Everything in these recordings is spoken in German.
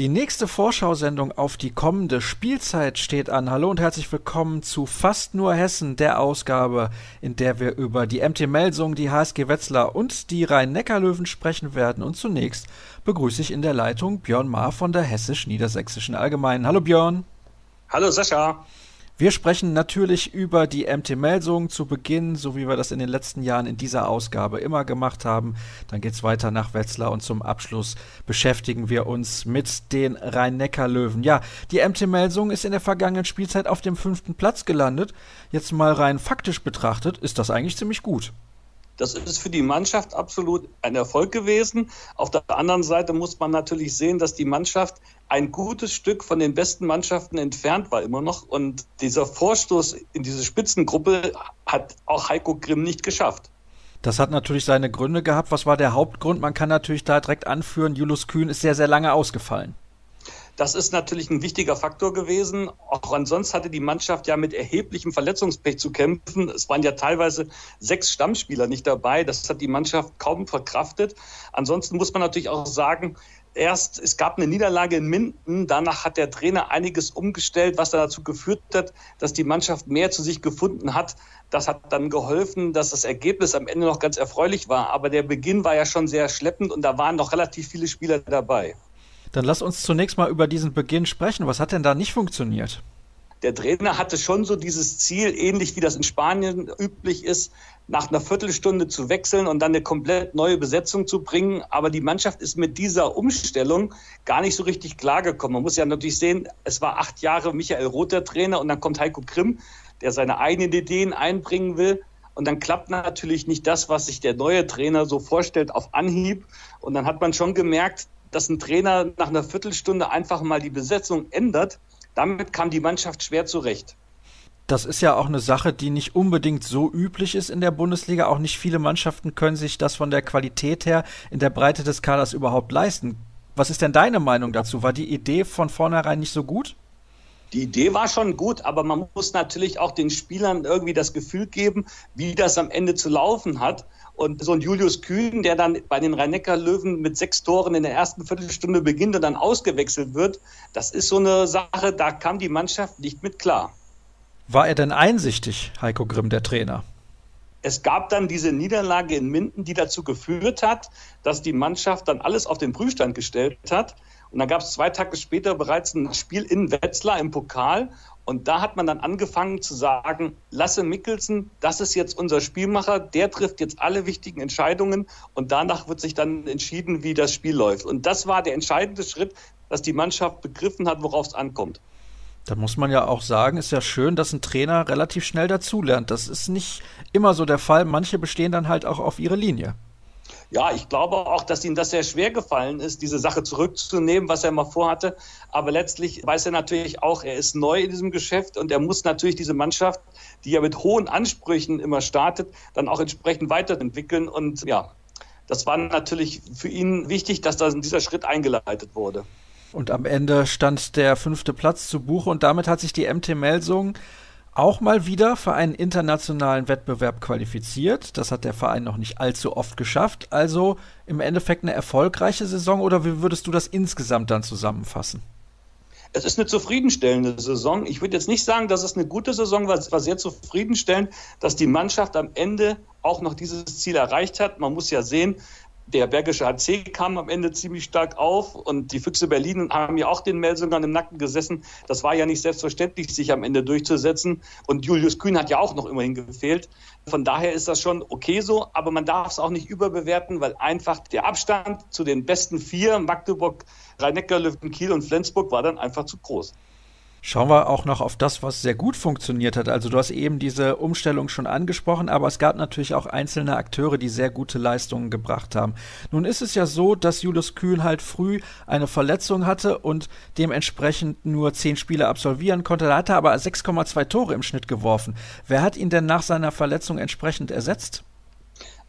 Die nächste Vorschau-Sendung auf die kommende Spielzeit steht an. Hallo und herzlich willkommen zu Fast nur Hessen, der Ausgabe, in der wir über die MT Melsung, die HSG Wetzlar und die Rhein-Neckar-Löwen sprechen werden. Und zunächst begrüße ich in der Leitung Björn Maar von der Hessisch-Niedersächsischen Allgemeinen. Hallo Björn. Hallo Sascha. Wir sprechen natürlich über die MT Melsung zu Beginn, so wie wir das in den letzten Jahren in dieser Ausgabe immer gemacht haben. Dann geht es weiter nach Wetzlar und zum Abschluss beschäftigen wir uns mit den Rhein-Neckar-Löwen. Ja, die MT Melsung ist in der vergangenen Spielzeit auf dem fünften Platz gelandet. Jetzt mal rein faktisch betrachtet, ist das eigentlich ziemlich gut. Das ist für die Mannschaft absolut ein Erfolg gewesen. Auf der anderen Seite muss man natürlich sehen, dass die Mannschaft ein gutes Stück von den besten Mannschaften entfernt war immer noch. Und dieser Vorstoß in diese Spitzengruppe hat auch Heiko Grimm nicht geschafft. Das hat natürlich seine Gründe gehabt. Was war der Hauptgrund? Man kann natürlich da direkt anführen, Julius Kühn ist sehr, sehr lange ausgefallen. Das ist natürlich ein wichtiger Faktor gewesen. Auch ansonsten hatte die Mannschaft ja mit erheblichem Verletzungspech zu kämpfen. Es waren ja teilweise sechs Stammspieler nicht dabei. Das hat die Mannschaft kaum verkraftet. Ansonsten muss man natürlich auch sagen, erst, es gab eine Niederlage in Minden, danach hat der Trainer einiges umgestellt, was dazu geführt hat, dass die Mannschaft mehr zu sich gefunden hat. Das hat dann geholfen, dass das Ergebnis am Ende noch ganz erfreulich war. Aber der Beginn war ja schon sehr schleppend und da waren noch relativ viele Spieler dabei. Dann lass uns zunächst mal über diesen Beginn sprechen. Was hat denn da nicht funktioniert? Der Trainer hatte schon so dieses Ziel, ähnlich wie das in Spanien üblich ist, nach einer Viertelstunde zu wechseln und dann eine komplett neue Besetzung zu bringen. Aber die Mannschaft ist mit dieser Umstellung gar nicht so richtig klargekommen. Man muss ja natürlich sehen, es war acht Jahre Michael Roth der Trainer und dann kommt Heiko Grimm, der seine eigenen Ideen einbringen will. Und dann klappt natürlich nicht das, was sich der neue Trainer so vorstellt, auf Anhieb. Und dann hat man schon gemerkt, dass ein Trainer nach einer Viertelstunde einfach mal die Besetzung ändert. Damit kam die Mannschaft schwer zurecht. Das ist ja auch eine Sache, die nicht unbedingt so üblich ist in der Bundesliga. Auch nicht viele Mannschaften können sich das von der Qualität her in der Breite des Kaders überhaupt leisten. Was ist denn deine Meinung dazu? War die Idee von vornherein nicht so gut? Die Idee war schon gut, aber man muss natürlich auch den Spielern irgendwie das Gefühl geben, wie das am Ende zu laufen hat. Und so ein Julius Kühn, der dann bei den Rhein-Neckar-Löwen mit sechs Toren in der ersten Viertelstunde beginnt und dann ausgewechselt wird, das ist so eine Sache, da kam die Mannschaft nicht mit klar. War er denn einsichtig, Heiko Grimm, der Trainer? Es gab dann diese Niederlage in Minden, die dazu geführt hat, dass die Mannschaft dann alles auf den Prüfstand gestellt hat. Und dann gab es zwei Tage später bereits ein Spiel in Wetzlar im Pokal. Und da hat man dann angefangen zu sagen, Lasse Mickelsen, das ist jetzt unser Spielmacher, der trifft jetzt alle wichtigen Entscheidungen und danach wird sich dann entschieden, wie das Spiel läuft. Und das war der entscheidende Schritt, dass die Mannschaft begriffen hat, worauf es ankommt. Da muss man ja auch sagen, ist ja schön, dass ein Trainer relativ schnell dazulernt. Das ist nicht immer so der Fall. Manche bestehen dann halt auch auf ihre Linie. Ja, ich glaube auch, dass ihm das sehr schwer gefallen ist, diese Sache zurückzunehmen, was er mal vorhatte. Aber letztlich weiß er natürlich auch, er ist neu in diesem Geschäft und er muss natürlich diese Mannschaft, die ja mit hohen Ansprüchen immer startet, dann auch entsprechend weiterentwickeln. Und ja, das war natürlich für ihn wichtig, dass da dieser Schritt eingeleitet wurde. Und am Ende stand der fünfte Platz zu Buche und damit hat sich die MT Melsung auch mal wieder für einen internationalen Wettbewerb qualifiziert. Das hat der Verein noch nicht allzu oft geschafft. Also im Endeffekt eine erfolgreiche Saison oder wie würdest du das insgesamt dann zusammenfassen? Es ist eine zufriedenstellende Saison. Ich würde jetzt nicht sagen, dass es eine gute Saison war. Es war sehr zufriedenstellend, dass die Mannschaft am Ende auch noch dieses Ziel erreicht hat. Man muss ja sehen, der Bergische HC kam am Ende ziemlich stark auf und die Füchse Berlin haben ja auch den Melsungern im Nacken gesessen. Das war ja nicht selbstverständlich, sich am Ende durchzusetzen. Und Julius Kühn hat ja auch noch immerhin gefehlt. Von daher ist das schon okay so, aber man darf es auch nicht überbewerten, weil einfach der Abstand zu den besten vier, Magdeburg, Rhein-Neckar-Löwen, Kiel und Flensburg, war dann einfach zu groß. Schauen wir auch noch auf das, was sehr gut funktioniert hat. Also du hast eben diese Umstellung schon angesprochen, aber es gab natürlich auch einzelne Akteure, die sehr gute Leistungen gebracht haben. Nun ist es ja so, dass Julius Kühn halt früh eine Verletzung hatte und dementsprechend nur zehn Spiele absolvieren konnte. Da hat er aber 6,2 Tore im Schnitt geworfen. Wer hat ihn denn nach seiner Verletzung entsprechend ersetzt?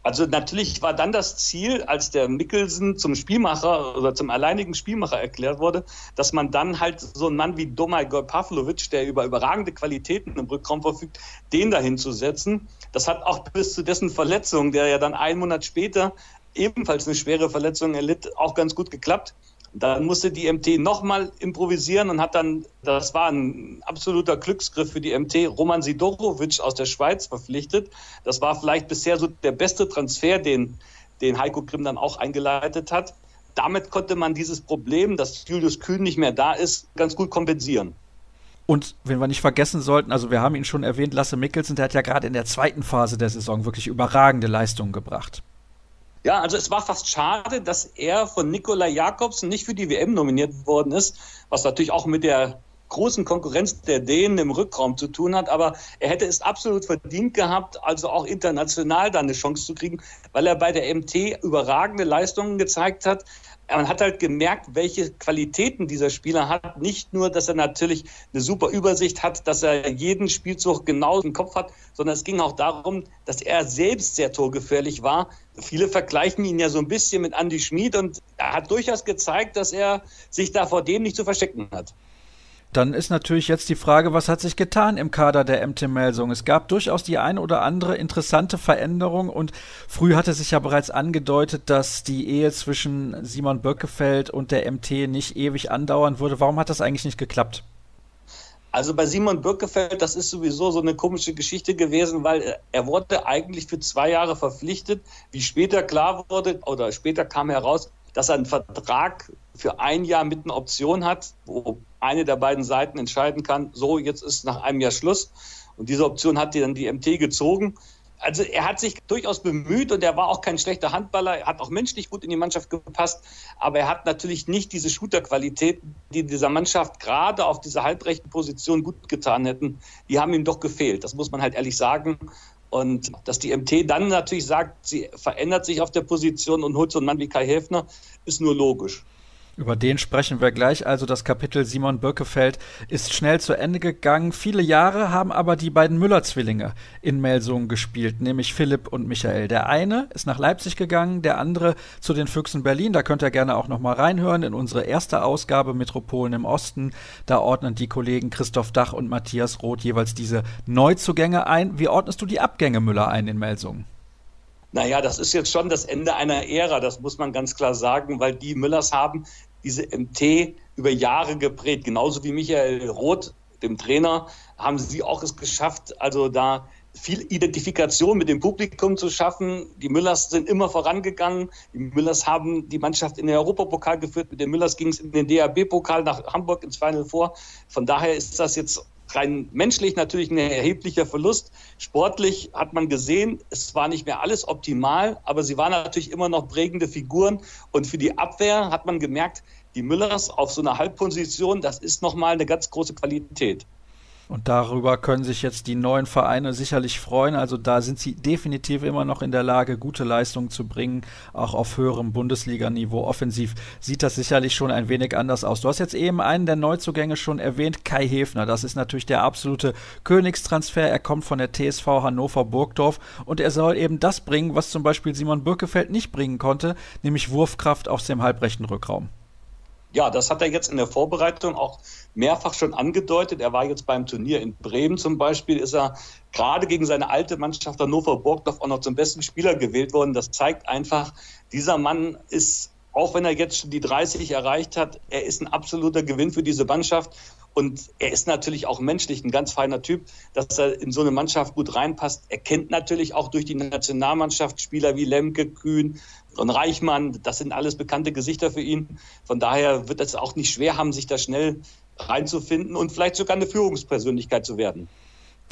Also natürlich war dann das Ziel, als der Mickelsen zum Spielmacher oder zum alleinigen Spielmacher erklärt wurde, dass man dann halt so einen Mann wie Domagoj Pavlovic, der über überragende Qualitäten im Rückraum verfügt, den dahin zu setzen. Das hat auch bis zu dessen Verletzung, der ja dann einen Monat später ebenfalls eine schwere Verletzung erlitt, auch ganz gut geklappt. Dann musste die MT nochmal improvisieren und hat dann, das war ein absoluter Glücksgriff für die MT, Roman Sidorovic aus der Schweiz verpflichtet. Das war vielleicht bisher so der beste Transfer, den, den Heiko Grimm dann auch eingeleitet hat. Damit konnte man dieses Problem, dass Julius Kühn nicht mehr da ist, ganz gut kompensieren. Und wenn wir nicht vergessen sollten, also wir haben ihn schon erwähnt, Lasse Mikkelsen, der hat ja gerade in der zweiten Phase der Saison wirklich überragende Leistungen gebracht. Ja, also es war fast schade, dass er von Nikola Jakobsen nicht für die WM nominiert worden ist, was natürlich auch mit der großen Konkurrenz der Dänen im Rückraum zu tun hat. Aber er hätte es absolut verdient gehabt, also auch international da eine Chance zu kriegen, weil er bei der MT überragende Leistungen gezeigt hat man hat halt gemerkt, welche Qualitäten dieser Spieler hat. Nicht nur, dass er natürlich eine super Übersicht hat, dass er jeden Spielzug genau im Kopf hat, sondern es ging auch darum, dass er selbst sehr torgefährlich war. Viele vergleichen ihn ja so ein bisschen mit Andy Schmid und er hat durchaus gezeigt, dass er sich da vor dem nicht zu verstecken hat. Dann ist natürlich jetzt die Frage, was hat sich getan im Kader der MT Melsung? Es gab durchaus die ein oder andere interessante Veränderung und früh hatte sich ja bereits angedeutet, dass die Ehe zwischen Simon Böckefeld und der MT nicht ewig andauern würde. Warum hat das eigentlich nicht geklappt? Also bei Simon Birkefeld, das ist sowieso so eine komische Geschichte gewesen, weil er wurde eigentlich für zwei Jahre verpflichtet. Wie später klar wurde oder später kam heraus, dass er einen Vertrag für ein Jahr mit einer Option hat, wo eine der beiden Seiten entscheiden kann, so jetzt ist nach einem Jahr Schluss. Und diese Option hat dann die MT gezogen. Also er hat sich durchaus bemüht und er war auch kein schlechter Handballer. Er hat auch menschlich gut in die Mannschaft gepasst. Aber er hat natürlich nicht diese Shooterqualität, die dieser Mannschaft gerade auf dieser halbrechten Position gut getan hätten. Die haben ihm doch gefehlt. Das muss man halt ehrlich sagen. Und dass die MT dann natürlich sagt, sie verändert sich auf der Position und holt so einen Mann wie Kai Häfner, ist nur logisch. Über den sprechen wir gleich. Also das Kapitel Simon Birkefeld ist schnell zu Ende gegangen. Viele Jahre haben aber die beiden Müller-Zwillinge in Melsungen gespielt, nämlich Philipp und Michael. Der eine ist nach Leipzig gegangen, der andere zu den Füchsen Berlin. Da könnt ihr gerne auch nochmal reinhören in unsere erste Ausgabe Metropolen im Osten. Da ordnen die Kollegen Christoph Dach und Matthias Roth jeweils diese Neuzugänge ein. Wie ordnest du die Abgänge Müller ein in Melsungen? Naja, das ist jetzt schon das Ende einer Ära, das muss man ganz klar sagen, weil die Müllers haben diese MT über Jahre geprägt. Genauso wie Michael Roth, dem Trainer, haben sie auch es geschafft, also da viel Identifikation mit dem Publikum zu schaffen. Die Müllers sind immer vorangegangen. Die Müllers haben die Mannschaft in den Europapokal geführt. Mit den Müllers ging es in den DAB-Pokal nach Hamburg ins Final vor. Von daher ist das jetzt rein menschlich natürlich ein erheblicher Verlust. Sportlich hat man gesehen, es war nicht mehr alles optimal, aber sie waren natürlich immer noch prägende Figuren. Und für die Abwehr hat man gemerkt, die Müllers auf so einer Halbposition, das ist nochmal eine ganz große Qualität. Und darüber können sich jetzt die neuen Vereine sicherlich freuen. Also da sind sie definitiv immer noch in der Lage, gute Leistungen zu bringen, auch auf höherem Bundesliganiveau. Offensiv sieht das sicherlich schon ein wenig anders aus. Du hast jetzt eben einen der Neuzugänge schon erwähnt, Kai Hefner. Das ist natürlich der absolute Königstransfer. Er kommt von der TSV Hannover Burgdorf und er soll eben das bringen, was zum Beispiel Simon Birkefeld nicht bringen konnte, nämlich Wurfkraft aus dem halbrechten Rückraum. Ja, das hat er jetzt in der Vorbereitung auch mehrfach schon angedeutet. Er war jetzt beim Turnier in Bremen zum Beispiel, ist er gerade gegen seine alte Mannschaft Hannover Burgdorf auch noch zum besten Spieler gewählt worden. Das zeigt einfach, dieser Mann ist, auch wenn er jetzt schon die 30 erreicht hat, er ist ein absoluter Gewinn für diese Mannschaft. Und er ist natürlich auch menschlich ein ganz feiner Typ, dass er in so eine Mannschaft gut reinpasst. Er kennt natürlich auch durch die Nationalmannschaft Spieler wie Lemke, Kühn und Reichmann. Das sind alles bekannte Gesichter für ihn. Von daher wird es auch nicht schwer haben, sich da schnell reinzufinden und vielleicht sogar eine Führungspersönlichkeit zu werden.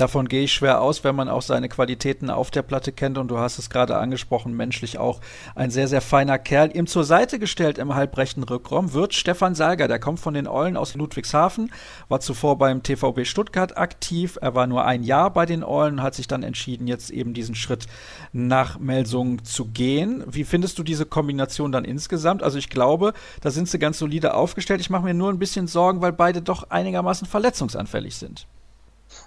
Davon gehe ich schwer aus, wenn man auch seine Qualitäten auf der Platte kennt. Und du hast es gerade angesprochen, menschlich auch ein sehr, sehr feiner Kerl. Ihm zur Seite gestellt im halbrechten Rückraum wird Stefan Salger. Der kommt von den Eulen aus Ludwigshafen, war zuvor beim TVB Stuttgart aktiv. Er war nur ein Jahr bei den Eulen und hat sich dann entschieden, jetzt eben diesen Schritt nach Melsung zu gehen. Wie findest du diese Kombination dann insgesamt? Also ich glaube, da sind sie ganz solide aufgestellt. Ich mache mir nur ein bisschen Sorgen, weil beide doch einigermaßen verletzungsanfällig sind.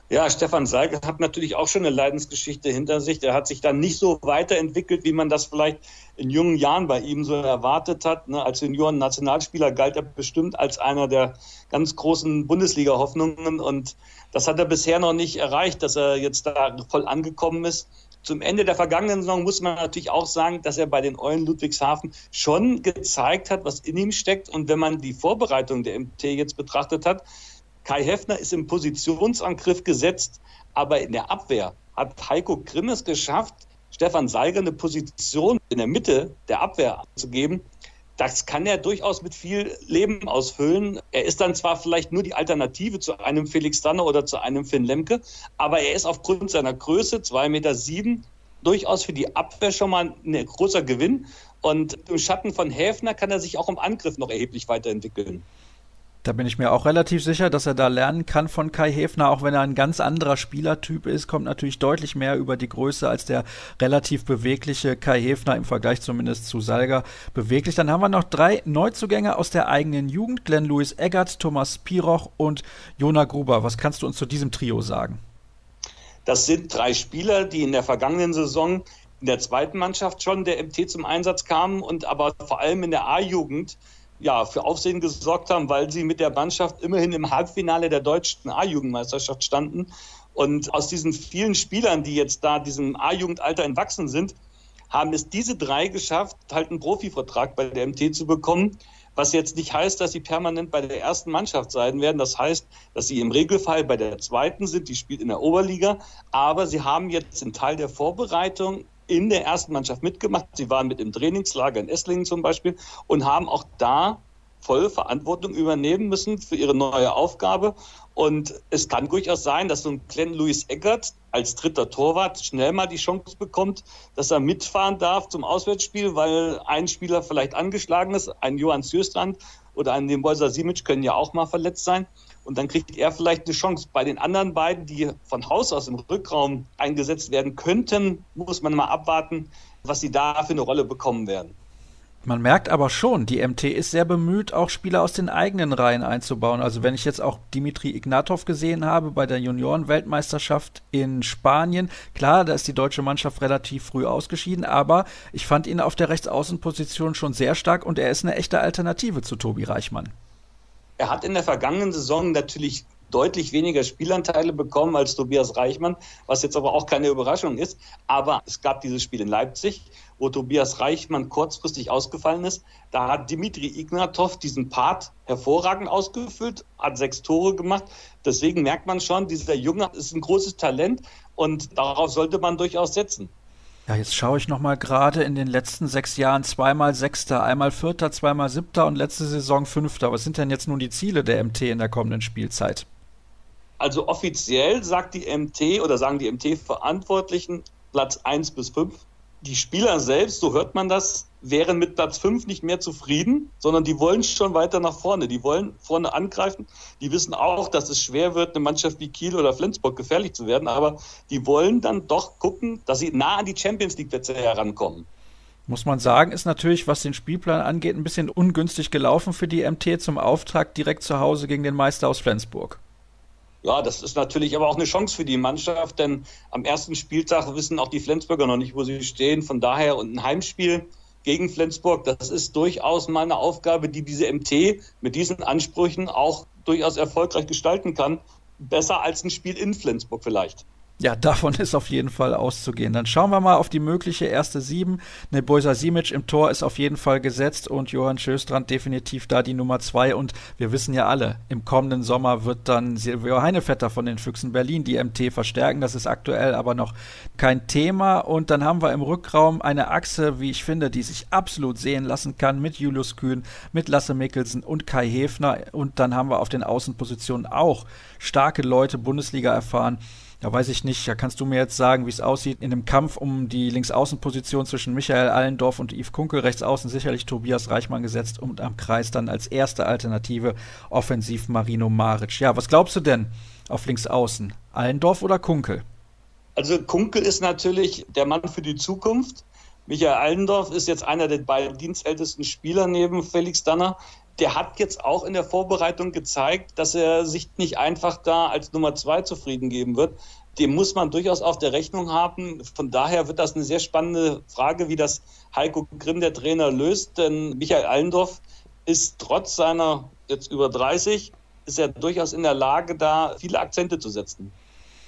Ja, Stefan Seig hat natürlich auch schon eine Leidensgeschichte hinter sich. Der hat sich dann nicht so weiterentwickelt, wie man das vielleicht in jungen Jahren bei ihm so erwartet hat. Ne, als Junioren-Nationalspieler galt er bestimmt als einer der ganz großen Bundesliga-Hoffnungen. Und das hat er bisher noch nicht erreicht, dass er jetzt da voll angekommen ist. Zum Ende der vergangenen Saison muss man natürlich auch sagen, dass er bei den Eulen Ludwigshafen schon gezeigt hat, was in ihm steckt. Und wenn man die Vorbereitung der MT jetzt betrachtet hat, Kai Heffner ist im Positionsangriff gesetzt, aber in der Abwehr hat Heiko Grimm es geschafft, Stefan Seiger eine Position in der Mitte der Abwehr zu geben, das kann er durchaus mit viel Leben ausfüllen. Er ist dann zwar vielleicht nur die Alternative zu einem Felix Danner oder zu einem Finn Lemke, aber er ist aufgrund seiner Größe, 2,7 Meter, sieben, durchaus für die Abwehr schon mal ein großer Gewinn. Und im Schatten von Häfner kann er sich auch im Angriff noch erheblich weiterentwickeln. Da bin ich mir auch relativ sicher, dass er da lernen kann von Kai Häfner, auch wenn er ein ganz anderer Spielertyp ist, kommt natürlich deutlich mehr über die Größe als der relativ bewegliche Kai Häfner im Vergleich zumindest zu Salga beweglich. Dann haben wir noch drei Neuzugänge aus der eigenen Jugend, Glenn Louis Eggert, Thomas Piroch und Jona Gruber. Was kannst du uns zu diesem Trio sagen? Das sind drei Spieler, die in der vergangenen Saison in der zweiten Mannschaft schon der MT zum Einsatz kamen und aber vor allem in der A-Jugend ja, für Aufsehen gesorgt haben, weil sie mit der Mannschaft immerhin im Halbfinale der deutschen A-Jugendmeisterschaft standen. Und aus diesen vielen Spielern, die jetzt da diesem A-Jugendalter entwachsen sind, haben es diese drei geschafft, halt einen Profivertrag bei der MT zu bekommen. Was jetzt nicht heißt, dass sie permanent bei der ersten Mannschaft sein werden. Das heißt, dass sie im Regelfall bei der zweiten sind. Die spielt in der Oberliga. Aber sie haben jetzt einen Teil der Vorbereitung in der ersten Mannschaft mitgemacht. Sie waren mit im Trainingslager in Esslingen zum Beispiel und haben auch da volle Verantwortung übernehmen müssen für ihre neue Aufgabe. Und es kann durchaus sein, dass so ein Glenn Louis Eckert als dritter Torwart schnell mal die Chance bekommt, dass er mitfahren darf zum Auswärtsspiel, weil ein Spieler vielleicht angeschlagen ist, ein Johann Sjöstrand oder ein Dembolsa Simic können ja auch mal verletzt sein. Und dann kriegt er vielleicht eine Chance. Bei den anderen beiden, die von Haus aus im Rückraum eingesetzt werden könnten, muss man mal abwarten, was sie da für eine Rolle bekommen werden. Man merkt aber schon, die MT ist sehr bemüht, auch Spieler aus den eigenen Reihen einzubauen. Also wenn ich jetzt auch Dimitri Ignatov gesehen habe bei der Juniorenweltmeisterschaft in Spanien, klar, da ist die deutsche Mannschaft relativ früh ausgeschieden, aber ich fand ihn auf der Rechtsaußenposition schon sehr stark und er ist eine echte Alternative zu Tobi Reichmann. Er hat in der vergangenen Saison natürlich deutlich weniger Spielanteile bekommen als Tobias Reichmann, was jetzt aber auch keine Überraschung ist. Aber es gab dieses Spiel in Leipzig, wo Tobias Reichmann kurzfristig ausgefallen ist. Da hat Dimitri Ignatov diesen Part hervorragend ausgefüllt, hat sechs Tore gemacht. Deswegen merkt man schon, dieser Junge ist ein großes Talent und darauf sollte man durchaus setzen. Ja, jetzt schaue ich nochmal gerade in den letzten sechs Jahren zweimal Sechster, einmal Vierter, zweimal Siebter und letzte Saison Fünfter. Was sind denn jetzt nun die Ziele der MT in der kommenden Spielzeit? Also offiziell sagt die MT oder sagen die MT-Verantwortlichen Platz 1 bis 5 die Spieler selbst, so hört man das, wären mit Platz 5 nicht mehr zufrieden, sondern die wollen schon weiter nach vorne. Die wollen vorne angreifen. Die wissen auch, dass es schwer wird, eine Mannschaft wie Kiel oder Flensburg gefährlich zu werden, aber die wollen dann doch gucken, dass sie nah an die Champions League-Plätze herankommen. Muss man sagen, ist natürlich, was den Spielplan angeht, ein bisschen ungünstig gelaufen für die MT zum Auftrag direkt zu Hause gegen den Meister aus Flensburg. Ja, das ist natürlich aber auch eine Chance für die Mannschaft, denn am ersten Spieltag wissen auch die Flensburger noch nicht, wo sie stehen. Von daher und ein Heimspiel gegen Flensburg, das ist durchaus mal eine Aufgabe, die diese MT mit diesen Ansprüchen auch durchaus erfolgreich gestalten kann. Besser als ein Spiel in Flensburg vielleicht. Ja, davon ist auf jeden Fall auszugehen. Dann schauen wir mal auf die mögliche erste Sieben. Nebojsa Simic im Tor ist auf jeden Fall gesetzt und Johann Schöstrand definitiv da die Nummer zwei. Und wir wissen ja alle, im kommenden Sommer wird dann Silvio Heinevetter von den Füchsen Berlin die MT verstärken. Das ist aktuell aber noch kein Thema. Und dann haben wir im Rückraum eine Achse, wie ich finde, die sich absolut sehen lassen kann mit Julius Kühn, mit Lasse Mikkelsen und Kai Hefner. Und dann haben wir auf den Außenpositionen auch starke Leute Bundesliga erfahren. Da weiß ich nicht, da kannst du mir jetzt sagen, wie es aussieht. In dem Kampf um die Linksaußenposition zwischen Michael Allendorf und Yves Kunkel, rechtsaußen sicherlich Tobias Reichmann gesetzt und am Kreis dann als erste Alternative offensiv Marino Maric. Ja, was glaubst du denn auf Linksaußen? Allendorf oder Kunkel? Also Kunkel ist natürlich der Mann für die Zukunft. Michael Allendorf ist jetzt einer der beiden dienstältesten Spieler neben Felix Danner der hat jetzt auch in der Vorbereitung gezeigt, dass er sich nicht einfach da als Nummer zwei zufrieden geben wird. Dem muss man durchaus auf der Rechnung haben. Von daher wird das eine sehr spannende Frage, wie das Heiko Grimm, der Trainer, löst. Denn Michael Allendorf ist trotz seiner jetzt über 30, ist er durchaus in der Lage, da viele Akzente zu setzen.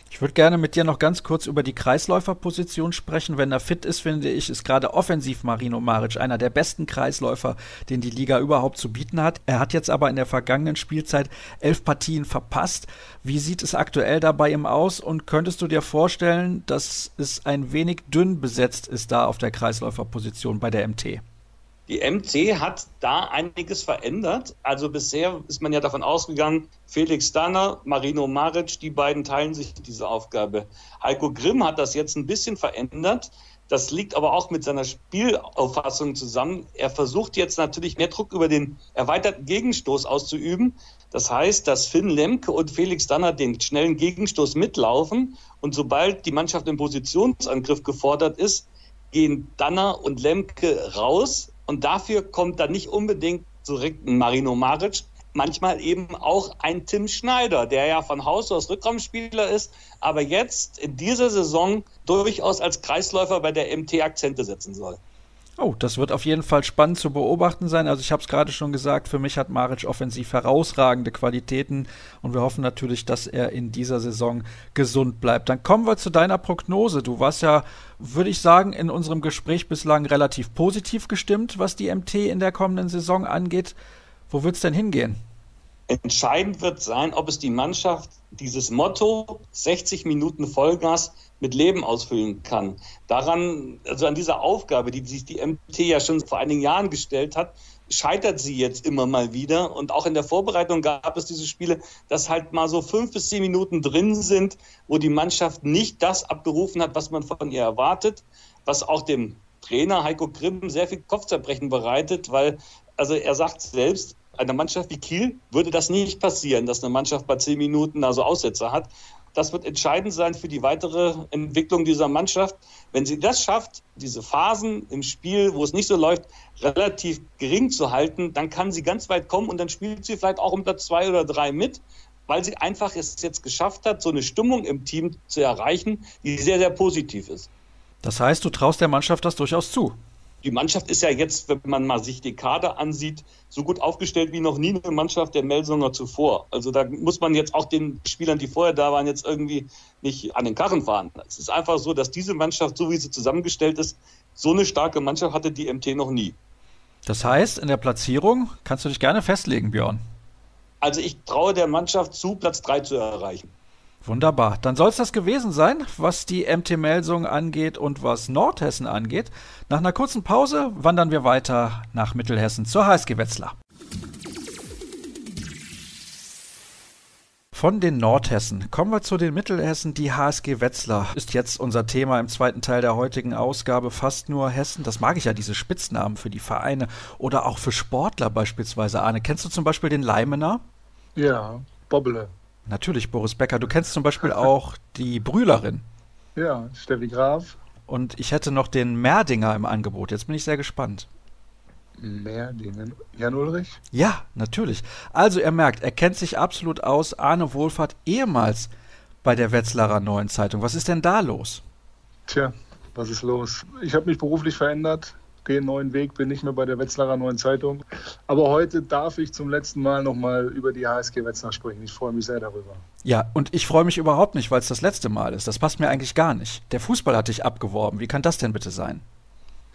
Ich würde gerne mit dir noch ganz kurz über die Kreisläuferposition sprechen. Wenn er fit ist, finde ich, ist gerade offensiv Marino Maric einer der besten Kreisläufer, den die Liga überhaupt zu bieten hat. Er hat jetzt aber in der vergangenen Spielzeit elf Partien verpasst. Wie sieht es aktuell da bei ihm aus? Und könntest du dir vorstellen, dass es ein wenig dünn besetzt ist da auf der Kreisläuferposition bei der MT? Die MC hat da einiges verändert. Also bisher ist man ja davon ausgegangen, Felix Danner, Marino Maric, die beiden teilen sich diese Aufgabe. Heiko Grimm hat das jetzt ein bisschen verändert. Das liegt aber auch mit seiner Spielauffassung zusammen. Er versucht jetzt natürlich mehr Druck über den erweiterten Gegenstoß auszuüben. Das heißt, dass Finn Lemke und Felix Danner den schnellen Gegenstoß mitlaufen. Und sobald die Mannschaft im Positionsangriff gefordert ist, gehen Danner und Lemke raus und dafür kommt dann nicht unbedingt direkt ein Marino Maric, manchmal eben auch ein Tim Schneider, der ja von Haus aus Rückraumspieler ist, aber jetzt in dieser Saison durchaus als Kreisläufer bei der MT Akzente setzen soll. Oh, das wird auf jeden Fall spannend zu beobachten sein. Also ich habe es gerade schon gesagt, für mich hat Maric offensiv herausragende Qualitäten und wir hoffen natürlich, dass er in dieser Saison gesund bleibt. Dann kommen wir zu deiner Prognose. Du warst ja, würde ich sagen, in unserem Gespräch bislang relativ positiv gestimmt, was die MT in der kommenden Saison angeht. Wo wird es denn hingehen? Entscheidend wird sein, ob es die Mannschaft dieses Motto 60 Minuten Vollgas mit Leben ausfüllen kann. Daran, also an dieser Aufgabe, die sich die MT ja schon vor einigen Jahren gestellt hat, scheitert sie jetzt immer mal wieder. Und auch in der Vorbereitung gab es diese Spiele, dass halt mal so fünf bis zehn Minuten drin sind, wo die Mannschaft nicht das abgerufen hat, was man von ihr erwartet, was auch dem Trainer Heiko Grimm sehr viel Kopfzerbrechen bereitet, weil, also er sagt selbst, einer Mannschaft wie Kiel würde das nicht passieren, dass eine Mannschaft bei zehn Minuten also Aussetzer hat. Das wird entscheidend sein für die weitere Entwicklung dieser Mannschaft. Wenn sie das schafft, diese Phasen im Spiel, wo es nicht so läuft, relativ gering zu halten, dann kann sie ganz weit kommen und dann spielt sie vielleicht auch unter zwei oder drei mit, weil sie einfach es jetzt geschafft hat, so eine Stimmung im Team zu erreichen, die sehr, sehr positiv ist. Das heißt, du traust der Mannschaft das durchaus zu die Mannschaft ist ja jetzt, wenn man mal sich die Kader ansieht, so gut aufgestellt wie noch nie eine Mannschaft der Melsunger zuvor. Also da muss man jetzt auch den Spielern, die vorher da waren, jetzt irgendwie nicht an den Karren fahren. Es ist einfach so, dass diese Mannschaft, so wie sie zusammengestellt ist, so eine starke Mannschaft hatte die MT noch nie. Das heißt, in der Platzierung kannst du dich gerne festlegen, Björn. Also ich traue der Mannschaft zu, Platz 3 zu erreichen. Wunderbar. Dann soll es das gewesen sein, was die MT Melsung angeht und was Nordhessen angeht. Nach einer kurzen Pause wandern wir weiter nach Mittelhessen zur HSG Wetzlar. Von den Nordhessen kommen wir zu den Mittelhessen. Die HSG Wetzlar ist jetzt unser Thema im zweiten Teil der heutigen Ausgabe. Fast nur Hessen. Das mag ich ja, diese Spitznamen für die Vereine oder auch für Sportler beispielsweise. Arne, kennst du zum Beispiel den Leimener? Ja, Bobble. Natürlich, Boris Becker. Du kennst zum Beispiel auch die Brühlerin. Ja, Steffi Graf. Und ich hätte noch den Merdinger im Angebot. Jetzt bin ich sehr gespannt. Merdinger? Jan Ulrich? Ja, natürlich. Also er merkt, er kennt sich absolut aus. Arne Wohlfahrt ehemals bei der Wetzlarer Neuen Zeitung. Was ist denn da los? Tja, was ist los? Ich habe mich beruflich verändert gehe einen neuen Weg, bin nicht mehr bei der Wetzlarer Neuen Zeitung. Aber heute darf ich zum letzten Mal nochmal über die HSG Wetzlar sprechen. Ich freue mich sehr darüber. Ja, und ich freue mich überhaupt nicht, weil es das letzte Mal ist. Das passt mir eigentlich gar nicht. Der Fußball hat dich abgeworben. Wie kann das denn bitte sein?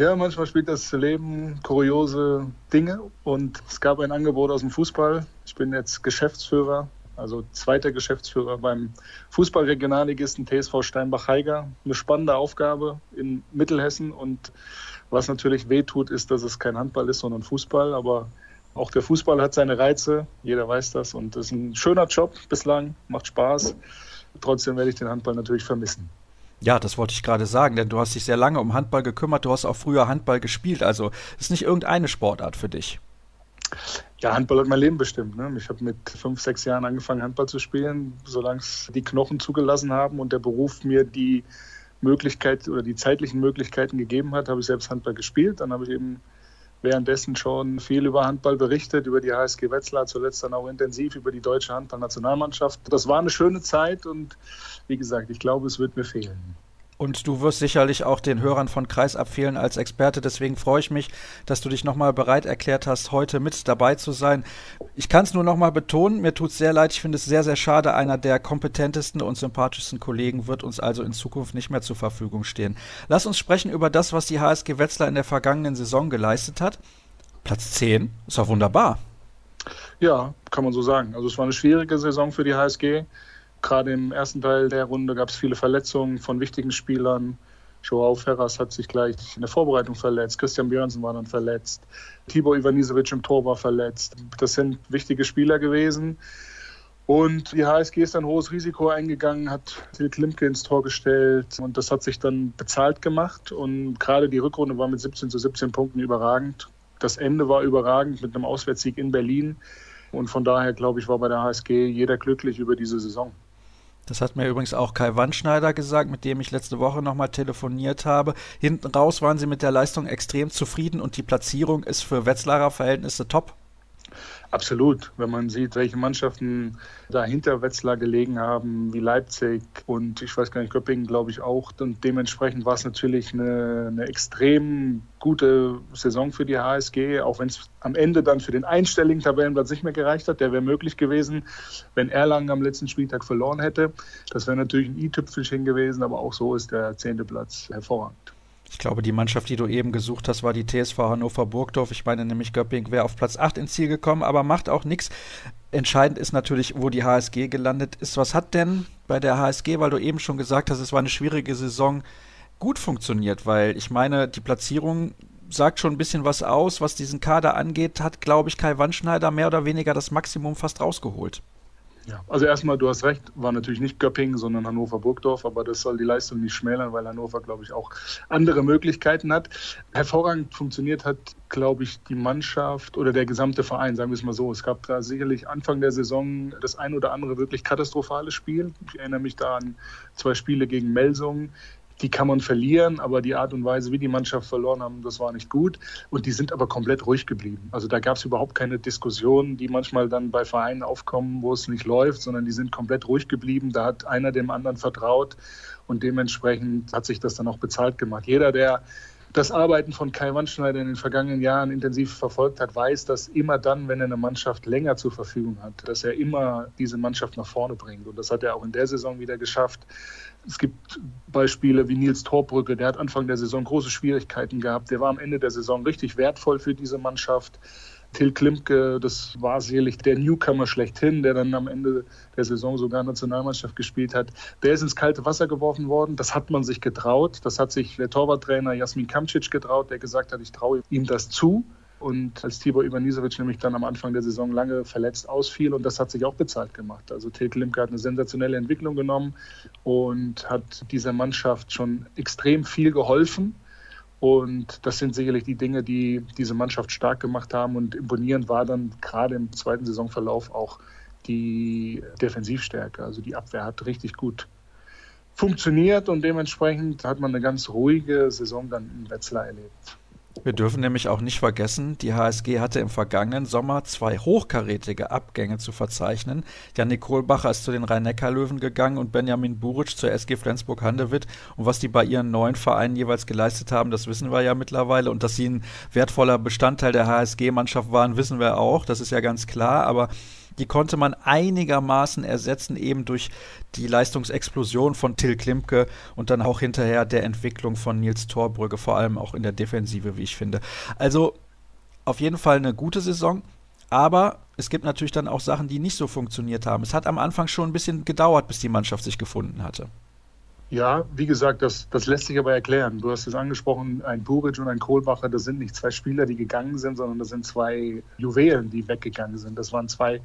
Ja, manchmal spielt das Leben kuriose Dinge und es gab ein Angebot aus dem Fußball. Ich bin jetzt Geschäftsführer, also zweiter Geschäftsführer beim Fußballregionalligisten TSV Steinbach-Heiger. Eine spannende Aufgabe in Mittelhessen und was natürlich wehtut, ist, dass es kein Handball ist, sondern Fußball. Aber auch der Fußball hat seine Reize, jeder weiß das. Und das ist ein schöner Job bislang, macht Spaß. Trotzdem werde ich den Handball natürlich vermissen. Ja, das wollte ich gerade sagen, denn du hast dich sehr lange um Handball gekümmert, du hast auch früher Handball gespielt, also ist nicht irgendeine Sportart für dich. Ja, Handball hat mein Leben bestimmt. Ne? Ich habe mit fünf, sechs Jahren angefangen, Handball zu spielen, solange es die Knochen zugelassen haben und der Beruf mir die Möglichkeit oder die zeitlichen Möglichkeiten gegeben hat, habe ich selbst Handball gespielt. Dann habe ich eben währenddessen schon viel über Handball berichtet, über die HSG Wetzlar, zuletzt dann auch intensiv über die deutsche Handballnationalmannschaft. Das war eine schöne Zeit und wie gesagt, ich glaube, es wird mir fehlen. Und du wirst sicherlich auch den Hörern von Kreis abfehlen als Experte. Deswegen freue ich mich, dass du dich nochmal bereit erklärt hast, heute mit dabei zu sein. Ich kann es nur nochmal betonen, mir tut es sehr leid. Ich finde es sehr, sehr schade. Einer der kompetentesten und sympathischsten Kollegen wird uns also in Zukunft nicht mehr zur Verfügung stehen. Lass uns sprechen über das, was die HSG Wetzlar in der vergangenen Saison geleistet hat. Platz 10 ist doch wunderbar. Ja, kann man so sagen. Also es war eine schwierige Saison für die HSG. Gerade im ersten Teil der Runde gab es viele Verletzungen von wichtigen Spielern. Joao Ferras hat sich gleich in der Vorbereitung verletzt. Christian Björnsen war dann verletzt. Tibor Ivanisevic im Tor war verletzt. Das sind wichtige Spieler gewesen. Und die HSG ist ein hohes Risiko eingegangen, hat Till Klimke ins Tor gestellt und das hat sich dann bezahlt gemacht. Und gerade die Rückrunde war mit 17 zu 17 Punkten überragend. Das Ende war überragend mit einem Auswärtssieg in Berlin. Und von daher, glaube ich, war bei der HSG jeder glücklich über diese Saison. Das hat mir übrigens auch Kai Wandschneider gesagt, mit dem ich letzte Woche nochmal telefoniert habe. Hinten raus waren sie mit der Leistung extrem zufrieden und die Platzierung ist für Wetzlarer Verhältnisse top. Absolut. Wenn man sieht, welche Mannschaften da hinter Wetzlar gelegen haben, wie Leipzig und ich weiß gar nicht, Göppingen glaube ich auch. Und dementsprechend war es natürlich eine, eine extrem gute Saison für die HSG, auch wenn es am Ende dann für den einstelligen Tabellenplatz nicht mehr gereicht hat. Der wäre möglich gewesen, wenn Erlangen am letzten Spieltag verloren hätte. Das wäre natürlich ein i-Tüpfelchen gewesen, aber auch so ist der zehnte Platz hervorragend. Ich glaube, die Mannschaft, die du eben gesucht hast, war die TSV Hannover Burgdorf. Ich meine nämlich, Göpping wäre auf Platz 8 ins Ziel gekommen, aber macht auch nichts. Entscheidend ist natürlich, wo die HSG gelandet ist. Was hat denn bei der HSG, weil du eben schon gesagt hast, es war eine schwierige Saison, gut funktioniert? Weil ich meine, die Platzierung sagt schon ein bisschen was aus. Was diesen Kader angeht, hat, glaube ich, Kai Wandschneider mehr oder weniger das Maximum fast rausgeholt. Ja, also erstmal, du hast recht, war natürlich nicht Göppingen, sondern Hannover-Burgdorf, aber das soll die Leistung nicht schmälern, weil Hannover, glaube ich, auch andere Möglichkeiten hat. Hervorragend funktioniert hat, glaube ich, die Mannschaft oder der gesamte Verein, sagen wir es mal so. Es gab da sicherlich Anfang der Saison das ein oder andere wirklich katastrophale Spiel. Ich erinnere mich da an zwei Spiele gegen Melsungen, die kann man verlieren, aber die Art und Weise, wie die Mannschaft verloren haben, das war nicht gut. Und die sind aber komplett ruhig geblieben. Also da gab es überhaupt keine Diskussionen, die manchmal dann bei Vereinen aufkommen, wo es nicht läuft, sondern die sind komplett ruhig geblieben. Da hat einer dem anderen vertraut und dementsprechend hat sich das dann auch bezahlt gemacht. Jeder, der das Arbeiten von Kai Wandschneider in den vergangenen Jahren intensiv verfolgt hat, weiß, dass immer dann, wenn er eine Mannschaft länger zur Verfügung hat, dass er immer diese Mannschaft nach vorne bringt. Und das hat er auch in der Saison wieder geschafft. Es gibt Beispiele wie Nils Torbrücke, der hat Anfang der Saison große Schwierigkeiten gehabt. Der war am Ende der Saison richtig wertvoll für diese Mannschaft. Till Klimke, das war sicherlich der Newcomer schlechthin, der dann am Ende der Saison sogar Nationalmannschaft gespielt hat. Der ist ins kalte Wasser geworfen worden. Das hat man sich getraut. Das hat sich der Torwarttrainer Jasmin Kamcic getraut, der gesagt hat, ich traue ihm das zu. Und als Tibor Ivanisevic nämlich dann am Anfang der Saison lange verletzt ausfiel und das hat sich auch bezahlt gemacht. Also Till Klimke hat eine sensationelle Entwicklung genommen und hat dieser Mannschaft schon extrem viel geholfen. Und das sind sicherlich die Dinge, die diese Mannschaft stark gemacht haben. Und imponierend war dann gerade im zweiten Saisonverlauf auch die Defensivstärke. Also die Abwehr hat richtig gut funktioniert und dementsprechend hat man eine ganz ruhige Saison dann in Wetzlar erlebt. Wir dürfen nämlich auch nicht vergessen, die HSG hatte im vergangenen Sommer zwei hochkarätige Abgänge zu verzeichnen. Janik Kohlbacher ist zu den Rhein-Neckar-Löwen gegangen und Benjamin Buric zur SG Flensburg-Handewitt. Und was die bei ihren neuen Vereinen jeweils geleistet haben, das wissen wir ja mittlerweile. Und dass sie ein wertvoller Bestandteil der HSG-Mannschaft waren, wissen wir auch. Das ist ja ganz klar. Aber die konnte man einigermaßen ersetzen, eben durch die Leistungsexplosion von Till Klimke und dann auch hinterher der Entwicklung von Nils Torbrügge, vor allem auch in der Defensive, wie ich finde. Also auf jeden Fall eine gute Saison. Aber es gibt natürlich dann auch Sachen, die nicht so funktioniert haben. Es hat am Anfang schon ein bisschen gedauert, bis die Mannschaft sich gefunden hatte. Ja, wie gesagt, das, das lässt sich aber erklären. Du hast es angesprochen, ein Buric und ein Kohlbacher, das sind nicht zwei Spieler, die gegangen sind, sondern das sind zwei Juwelen, die weggegangen sind. Das waren zwei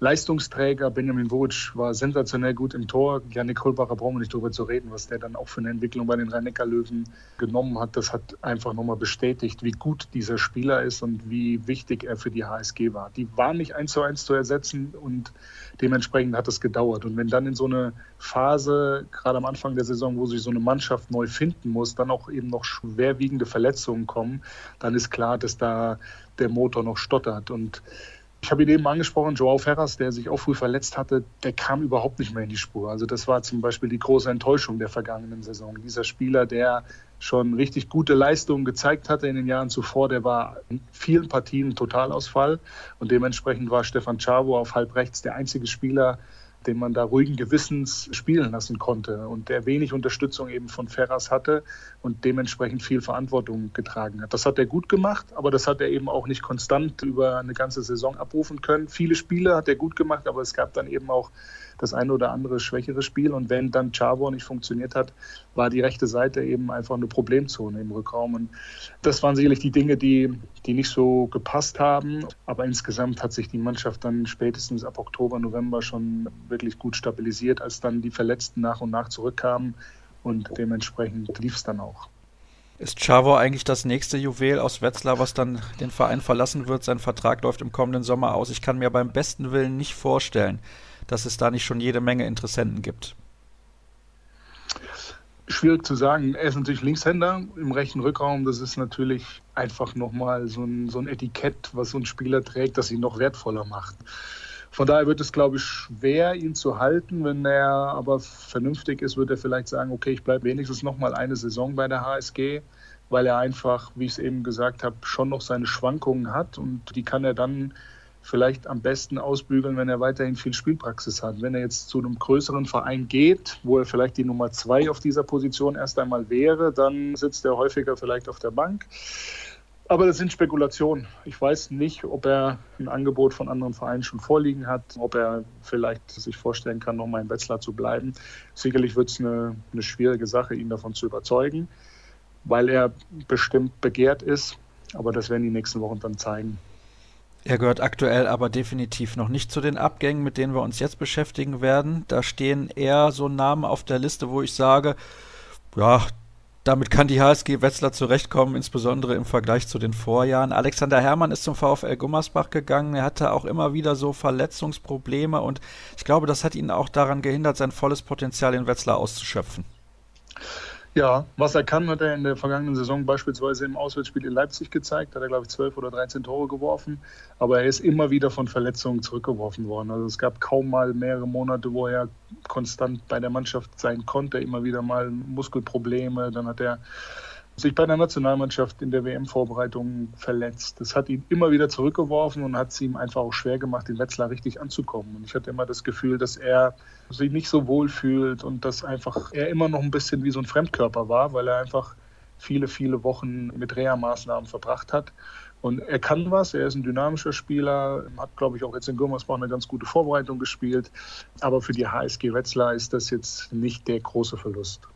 Leistungsträger. Benjamin Buric war sensationell gut im Tor. Janik Kohlbacher brauchen wir nicht darüber zu reden, was der dann auch für eine Entwicklung bei den Rhein-Neckar-Löwen genommen hat. Das hat einfach nochmal bestätigt, wie gut dieser Spieler ist und wie wichtig er für die HSG war. Die waren nicht eins zu eins zu ersetzen und dementsprechend hat es gedauert. Und wenn dann in so eine Phase, gerade am Anfang der Saison, wo sich so eine Mannschaft neu finden muss, dann auch eben noch schwerwiegende Verletzungen kommen, dann ist klar, dass da der Motor noch stottert. Und Ich habe ihn eben angesprochen, Joao Ferras, der sich auch früh verletzt hatte, der kam überhaupt nicht mehr in die Spur. Also das war zum Beispiel die große Enttäuschung der vergangenen Saison. Dieser Spieler, der schon richtig gute Leistungen gezeigt hatte in den Jahren zuvor, der war in vielen Partien Totalausfall und dementsprechend war Stefan Chavo auf halb rechts der einzige Spieler, den man da ruhigen Gewissens spielen lassen konnte und der wenig Unterstützung eben von Ferras hatte und dementsprechend viel Verantwortung getragen hat. Das hat er gut gemacht, aber das hat er eben auch nicht konstant über eine ganze Saison abrufen können. Viele Spiele hat er gut gemacht, aber es gab dann eben auch das eine oder andere schwächere Spiel. Und wenn dann Chavo nicht funktioniert hat, war die rechte Seite eben einfach eine Problemzone im Rückraum. Und das waren sicherlich die Dinge, die, die nicht so gepasst haben. Aber insgesamt hat sich die Mannschaft dann spätestens ab Oktober, November schon wirklich gut stabilisiert, als dann die Verletzten nach und nach zurückkamen. Und dementsprechend lief es dann auch. Ist Chavo eigentlich das nächste Juwel aus Wetzlar, was dann den Verein verlassen wird? Sein Vertrag läuft im kommenden Sommer aus. Ich kann mir beim besten Willen nicht vorstellen, dass es da nicht schon jede Menge Interessenten gibt? Schwierig zu sagen. Er ist natürlich Linkshänder im rechten Rückraum. Das ist natürlich einfach nochmal so ein, so ein Etikett, was so ein Spieler trägt, das ihn noch wertvoller macht. Von daher wird es, glaube ich, schwer, ihn zu halten. Wenn er aber vernünftig ist, wird er vielleicht sagen, okay, ich bleibe wenigstens noch mal eine Saison bei der HSG, weil er einfach, wie ich es eben gesagt habe, schon noch seine Schwankungen hat und die kann er dann vielleicht am besten ausbügeln, wenn er weiterhin viel Spielpraxis hat. Wenn er jetzt zu einem größeren Verein geht, wo er vielleicht die Nummer zwei auf dieser Position erst einmal wäre, dann sitzt er häufiger vielleicht auf der Bank. Aber das sind Spekulationen. Ich weiß nicht, ob er ein Angebot von anderen Vereinen schon vorliegen hat, ob er vielleicht sich vorstellen kann, nochmal in Wetzlar zu bleiben. Sicherlich wird es eine, eine schwierige Sache, ihn davon zu überzeugen, weil er bestimmt begehrt ist. Aber das werden die nächsten Wochen dann zeigen. Er gehört aktuell aber definitiv noch nicht zu den Abgängen, mit denen wir uns jetzt beschäftigen werden. Da stehen eher so Namen auf der Liste, wo ich sage, ja, damit kann die HSG Wetzlar zurechtkommen, insbesondere im Vergleich zu den Vorjahren. Alexander Herrmann ist zum VfL Gummersbach gegangen. Er hatte auch immer wieder so Verletzungsprobleme und ich glaube, das hat ihn auch daran gehindert, sein volles Potenzial in Wetzlar auszuschöpfen. Ja, was er kann, hat er in der vergangenen Saison beispielsweise im Auswärtsspiel in Leipzig gezeigt. Hat er, glaube ich, 12 oder 13 Tore geworfen. Aber er ist immer wieder von Verletzungen zurückgeworfen worden. Also es gab kaum mal mehrere Monate, wo er konstant bei der Mannschaft sein konnte. Immer wieder mal Muskelprobleme. Dann hat er sich bei der Nationalmannschaft in der WM-Vorbereitung verletzt. Das hat ihn immer wieder zurückgeworfen und hat es ihm einfach auch schwer gemacht, in Wetzlar richtig anzukommen. Und ich hatte immer das Gefühl, dass er sich nicht so wohl fühlt und dass einfach er immer noch ein bisschen wie so ein Fremdkörper war, weil er einfach viele, viele Wochen mit Reha-Maßnahmen verbracht hat. Und er kann was, er ist ein dynamischer Spieler, hat, glaube ich, auch jetzt in Gummersbach eine ganz gute Vorbereitung gespielt. Aber für die HSG Wetzlar ist das jetzt nicht der große Verlust.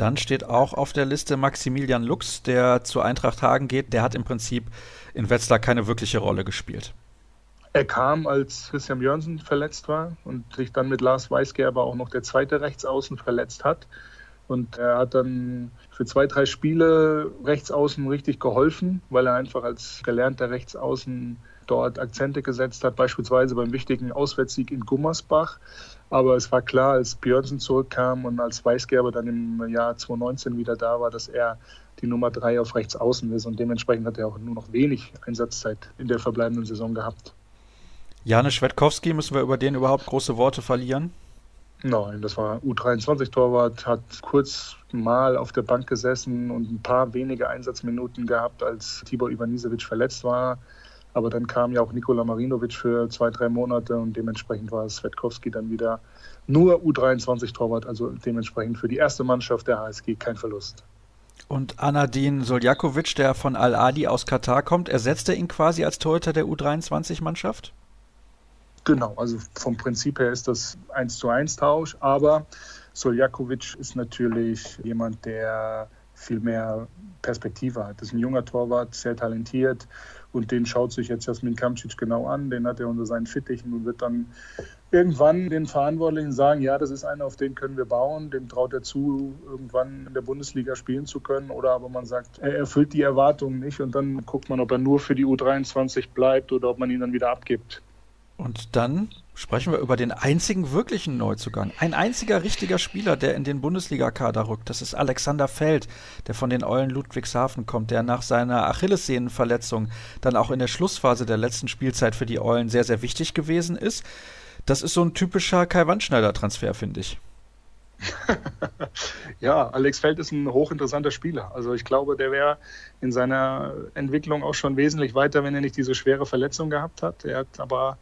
Dann steht auch auf der Liste Maximilian Lux, der zu Eintracht Hagen geht. Der hat im Prinzip in Wetzlar keine wirkliche Rolle gespielt. Er kam, als Christian Jörnsen verletzt war und sich dann mit Lars Weisgerber auch noch der zweite Rechtsaußen verletzt hat. Und er hat dann für zwei, drei Spiele Rechtsaußen richtig geholfen, weil er einfach als gelernter Rechtsaußen dort Akzente gesetzt hat, beispielsweise beim wichtigen Auswärtssieg in Gummersbach. Aber es war klar, als Björnsen zurückkam und als Weißgerber dann im Jahr 2019 wieder da war, dass er die Nummer drei auf rechts außen ist. Und dementsprechend hat er auch nur noch wenig Einsatzzeit in der verbleibenden Saison gehabt. Janis Schwedkowski, müssen wir über den überhaupt große Worte verlieren? Nein, das war U23-Torwart, hat kurz mal auf der Bank gesessen und ein paar wenige Einsatzminuten gehabt, als Tibor Ivanisevic verletzt war. Aber dann kam ja auch Nikola Marinovic für zwei, drei Monate und dementsprechend war Svetkowski dann wieder nur U23-Torwart, also dementsprechend für die erste Mannschaft der HSG kein Verlust. Und Anadin Soljakovic, der von Al-Adi aus Katar kommt, ersetzte ihn quasi als Torhüter der U23-Mannschaft? Genau, also vom Prinzip her ist das 1 zu 1 Tausch, aber Soljakovic ist natürlich jemand, der viel mehr Perspektive hat. Das ist ein junger Torwart, sehr talentiert und den schaut sich jetzt Jasmin Kamcic genau an. Den hat er unter seinen Fittichen und wird dann irgendwann den Verantwortlichen sagen, ja, das ist einer, auf den können wir bauen, dem traut er zu, irgendwann in der Bundesliga spielen zu können. Oder aber man sagt, er erfüllt die Erwartungen nicht und dann guckt man, ob er nur für die U23 bleibt oder ob man ihn dann wieder abgibt. Und dann sprechen wir über den einzigen wirklichen Neuzugang. Ein einziger richtiger Spieler, der in den Bundesliga-Kader rückt. Das ist Alexander Feld, der von den Eulen Ludwigshafen kommt, der nach seiner Achillessehnenverletzung dann auch in der Schlussphase der letzten Spielzeit für die Eulen sehr, sehr wichtig gewesen ist. Das ist so ein typischer Kai Wandschneider-Transfer, finde ich. ja, Alex Feld ist ein hochinteressanter Spieler. Also ich glaube, der wäre in seiner Entwicklung auch schon wesentlich weiter, wenn er nicht diese schwere Verletzung gehabt hat. Er hat aber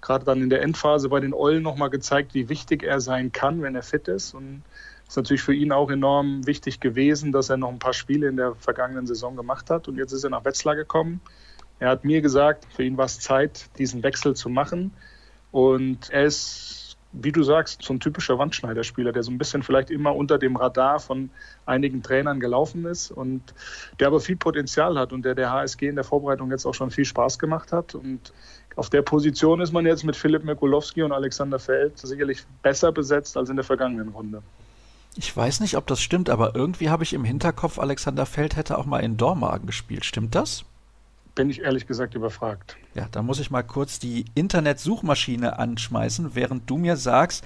gerade dann in der Endphase bei den Eulen nochmal gezeigt, wie wichtig er sein kann, wenn er fit ist. Und ist natürlich für ihn auch enorm wichtig gewesen, dass er noch ein paar Spiele in der vergangenen Saison gemacht hat. Und jetzt ist er nach Wetzlar gekommen. Er hat mir gesagt, für ihn war es Zeit, diesen Wechsel zu machen. Und er ist wie du sagst, so ein typischer Wandschneiderspieler, der so ein bisschen vielleicht immer unter dem Radar von einigen Trainern gelaufen ist und der aber viel Potenzial hat und der der HSG in der Vorbereitung jetzt auch schon viel Spaß gemacht hat. Und auf der Position ist man jetzt mit Philipp Mikulowski und Alexander Feld sicherlich besser besetzt als in der vergangenen Runde. Ich weiß nicht, ob das stimmt, aber irgendwie habe ich im Hinterkopf, Alexander Feld hätte auch mal in Dormagen gespielt. Stimmt das? bin ich ehrlich gesagt überfragt. Ja, da muss ich mal kurz die Internetsuchmaschine anschmeißen, während du mir sagst,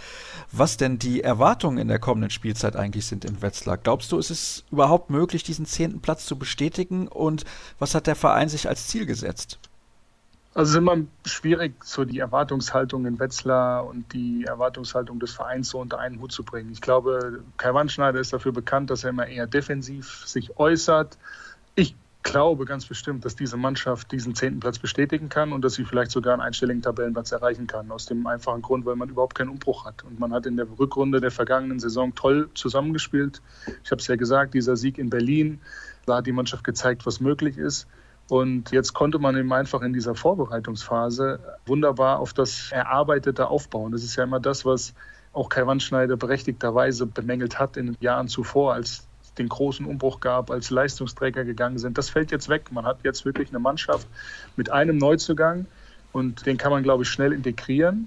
was denn die Erwartungen in der kommenden Spielzeit eigentlich sind in Wetzlar. Glaubst du, ist es überhaupt möglich, diesen zehnten Platz zu bestätigen und was hat der Verein sich als Ziel gesetzt? Also es ist immer schwierig, so die Erwartungshaltung in Wetzlar und die Erwartungshaltung des Vereins so unter einen Hut zu bringen. Ich glaube, Kai Wandschneider ist dafür bekannt, dass er immer eher defensiv sich äußert. Ich glaube ganz bestimmt, dass diese Mannschaft diesen zehnten Platz bestätigen kann und dass sie vielleicht sogar einen einstelligen Tabellenplatz erreichen kann. Aus dem einfachen Grund, weil man überhaupt keinen Umbruch hat. Und man hat in der Rückrunde der vergangenen Saison toll zusammengespielt. Ich habe es ja gesagt, dieser Sieg in Berlin, da hat die Mannschaft gezeigt, was möglich ist. Und jetzt konnte man eben einfach in dieser Vorbereitungsphase wunderbar auf das Erarbeitete aufbauen. Das ist ja immer das, was auch Kai Wandschneider berechtigterweise bemängelt hat in den Jahren zuvor, als den großen Umbruch gab, als Leistungsträger gegangen sind. Das fällt jetzt weg. Man hat jetzt wirklich eine Mannschaft mit einem Neuzugang und den kann man, glaube ich, schnell integrieren.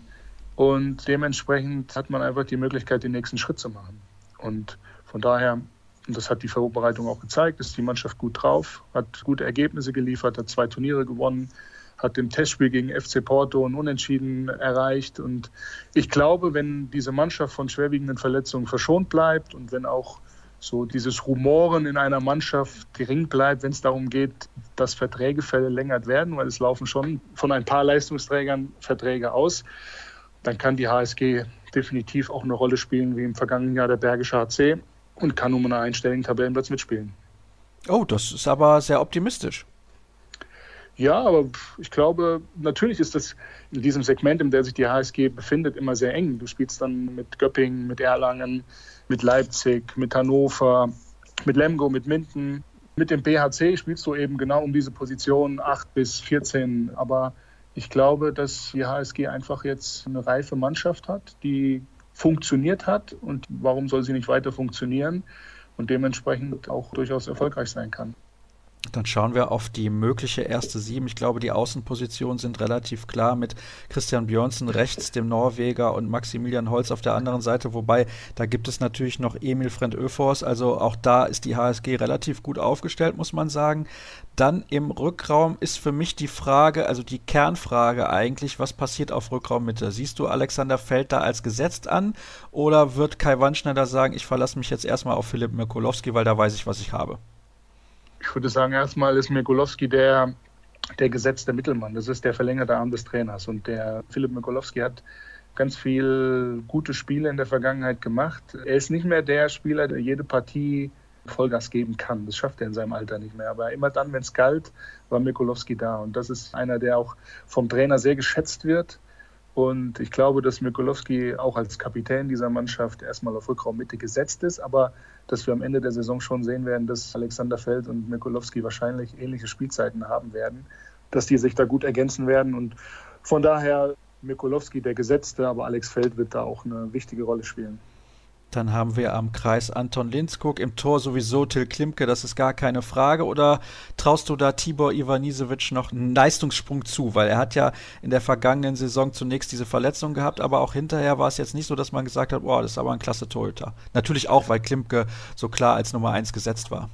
Und dementsprechend hat man einfach die Möglichkeit, den nächsten Schritt zu machen. Und von daher, und das hat die Vorbereitung auch gezeigt, ist die Mannschaft gut drauf, hat gute Ergebnisse geliefert, hat zwei Turniere gewonnen, hat im Testspiel gegen FC Porto ein Unentschieden erreicht. Und ich glaube, wenn diese Mannschaft von schwerwiegenden Verletzungen verschont bleibt und wenn auch so dieses Rumoren in einer Mannschaft gering bleibt, wenn es darum geht, dass Verträge verlängert werden, weil es laufen schon von ein paar Leistungsträgern Verträge aus, dann kann die HSG definitiv auch eine Rolle spielen wie im vergangenen Jahr der Bergische HC und kann um einen einstelligen Tabellenplatz mitspielen. Oh, das ist aber sehr optimistisch. Ja, aber ich glaube, natürlich ist das in diesem Segment, in dem sich die HSG befindet, immer sehr eng. Du spielst dann mit Göppingen, mit Erlangen, mit Leipzig, mit Hannover, mit Lemgo, mit Minden. Mit dem BHC spielst du eben genau um diese Position 8 bis 14. Aber ich glaube, dass die HSG einfach jetzt eine reife Mannschaft hat, die funktioniert hat. Und warum soll sie nicht weiter funktionieren? Und dementsprechend auch durchaus erfolgreich sein kann. Dann schauen wir auf die mögliche erste Sieben. Ich glaube, die Außenpositionen sind relativ klar mit Christian Björnsen rechts, dem Norweger und Maximilian Holz auf der anderen Seite. Wobei, da gibt es natürlich noch Emil Frend Öfors. Also auch da ist die HSG relativ gut aufgestellt, muss man sagen. Dann im Rückraum ist für mich die Frage, also die Kernfrage eigentlich, was passiert auf Rückraummitte? Siehst du Alexander Feld da als gesetzt an oder wird Kai Wandschneider sagen, ich verlasse mich jetzt erstmal auf Philipp Mikulowski, weil da weiß ich, was ich habe? Ich würde sagen, erstmal ist Mikulowski der, der gesetzte Mittelmann. Das ist der verlängerte Arm des Trainers. Und der Philipp Mikulowski hat ganz viel gute Spiele in der Vergangenheit gemacht. Er ist nicht mehr der Spieler, der jede Partie Vollgas geben kann. Das schafft er in seinem Alter nicht mehr. Aber immer dann, wenn es galt, war Mikulowski da. Und das ist einer, der auch vom Trainer sehr geschätzt wird. Und ich glaube, dass Mikulowski auch als Kapitän dieser Mannschaft erstmal auf Rückraummitte gesetzt ist, aber dass wir am Ende der Saison schon sehen werden, dass Alexander Feld und Mikulowski wahrscheinlich ähnliche Spielzeiten haben werden, dass die sich da gut ergänzen werden. Und von daher Mikulowski der Gesetzte, aber Alex Feld wird da auch eine wichtige Rolle spielen. Dann haben wir am Kreis Anton Linskog, im Tor sowieso Till Klimke, das ist gar keine Frage. Oder traust du da Tibor Ivanisevic noch einen Leistungssprung zu? Weil er hat ja in der vergangenen Saison zunächst diese Verletzung gehabt, aber auch hinterher war es jetzt nicht so, dass man gesagt hat, boah, das ist aber ein klasse Torhüter. Natürlich auch, weil Klimke so klar als Nummer eins gesetzt war.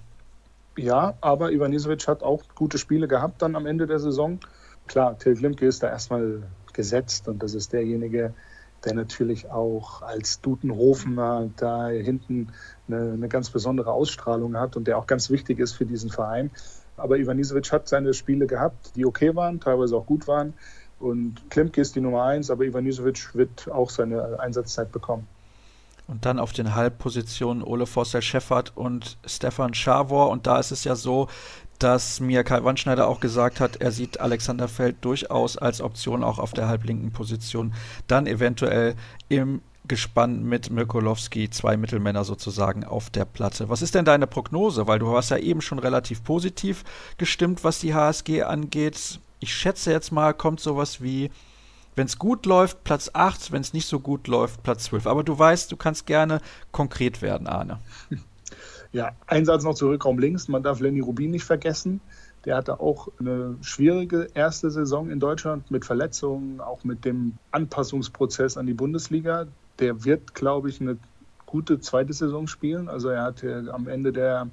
Ja, aber Ivanisevic hat auch gute Spiele gehabt dann am Ende der Saison. Klar, Till Klimke ist da erstmal gesetzt und das ist derjenige, der natürlich auch als Dutenhofener da hinten eine, eine, ganz besondere Ausstrahlung hat und der auch ganz wichtig ist für diesen Verein. Aber Ivanisevic hat seine Spiele gehabt, die okay waren, teilweise auch gut waren. Und Klimke ist die Nummer eins, aber Ivanisevic wird auch seine Einsatzzeit bekommen. Und dann auf den Halbpositionen Ole Forster Scheffert und Stefan Schawor. Und da ist es ja so, dass mir Kai Wandschneider auch gesagt hat, er sieht Alexander Feld durchaus als Option auch auf der halblinken Position. Dann eventuell im Gespann mit Mirkolowski, zwei Mittelmänner sozusagen auf der Platte. Was ist denn deine Prognose? Weil du warst ja eben schon relativ positiv gestimmt, was die HSG angeht. Ich schätze jetzt mal, kommt sowas wie, wenn es gut läuft, Platz 8, wenn es nicht so gut läuft, Platz 12. Aber du weißt, du kannst gerne konkret werden, Arne. Ja, ein Satz noch zurück, Raum links. Man darf Lenny Rubin nicht vergessen. Der hatte auch eine schwierige erste Saison in Deutschland mit Verletzungen, auch mit dem Anpassungsprozess an die Bundesliga. Der wird, glaube ich, eine gute zweite Saison spielen. Also er hatte am Ende der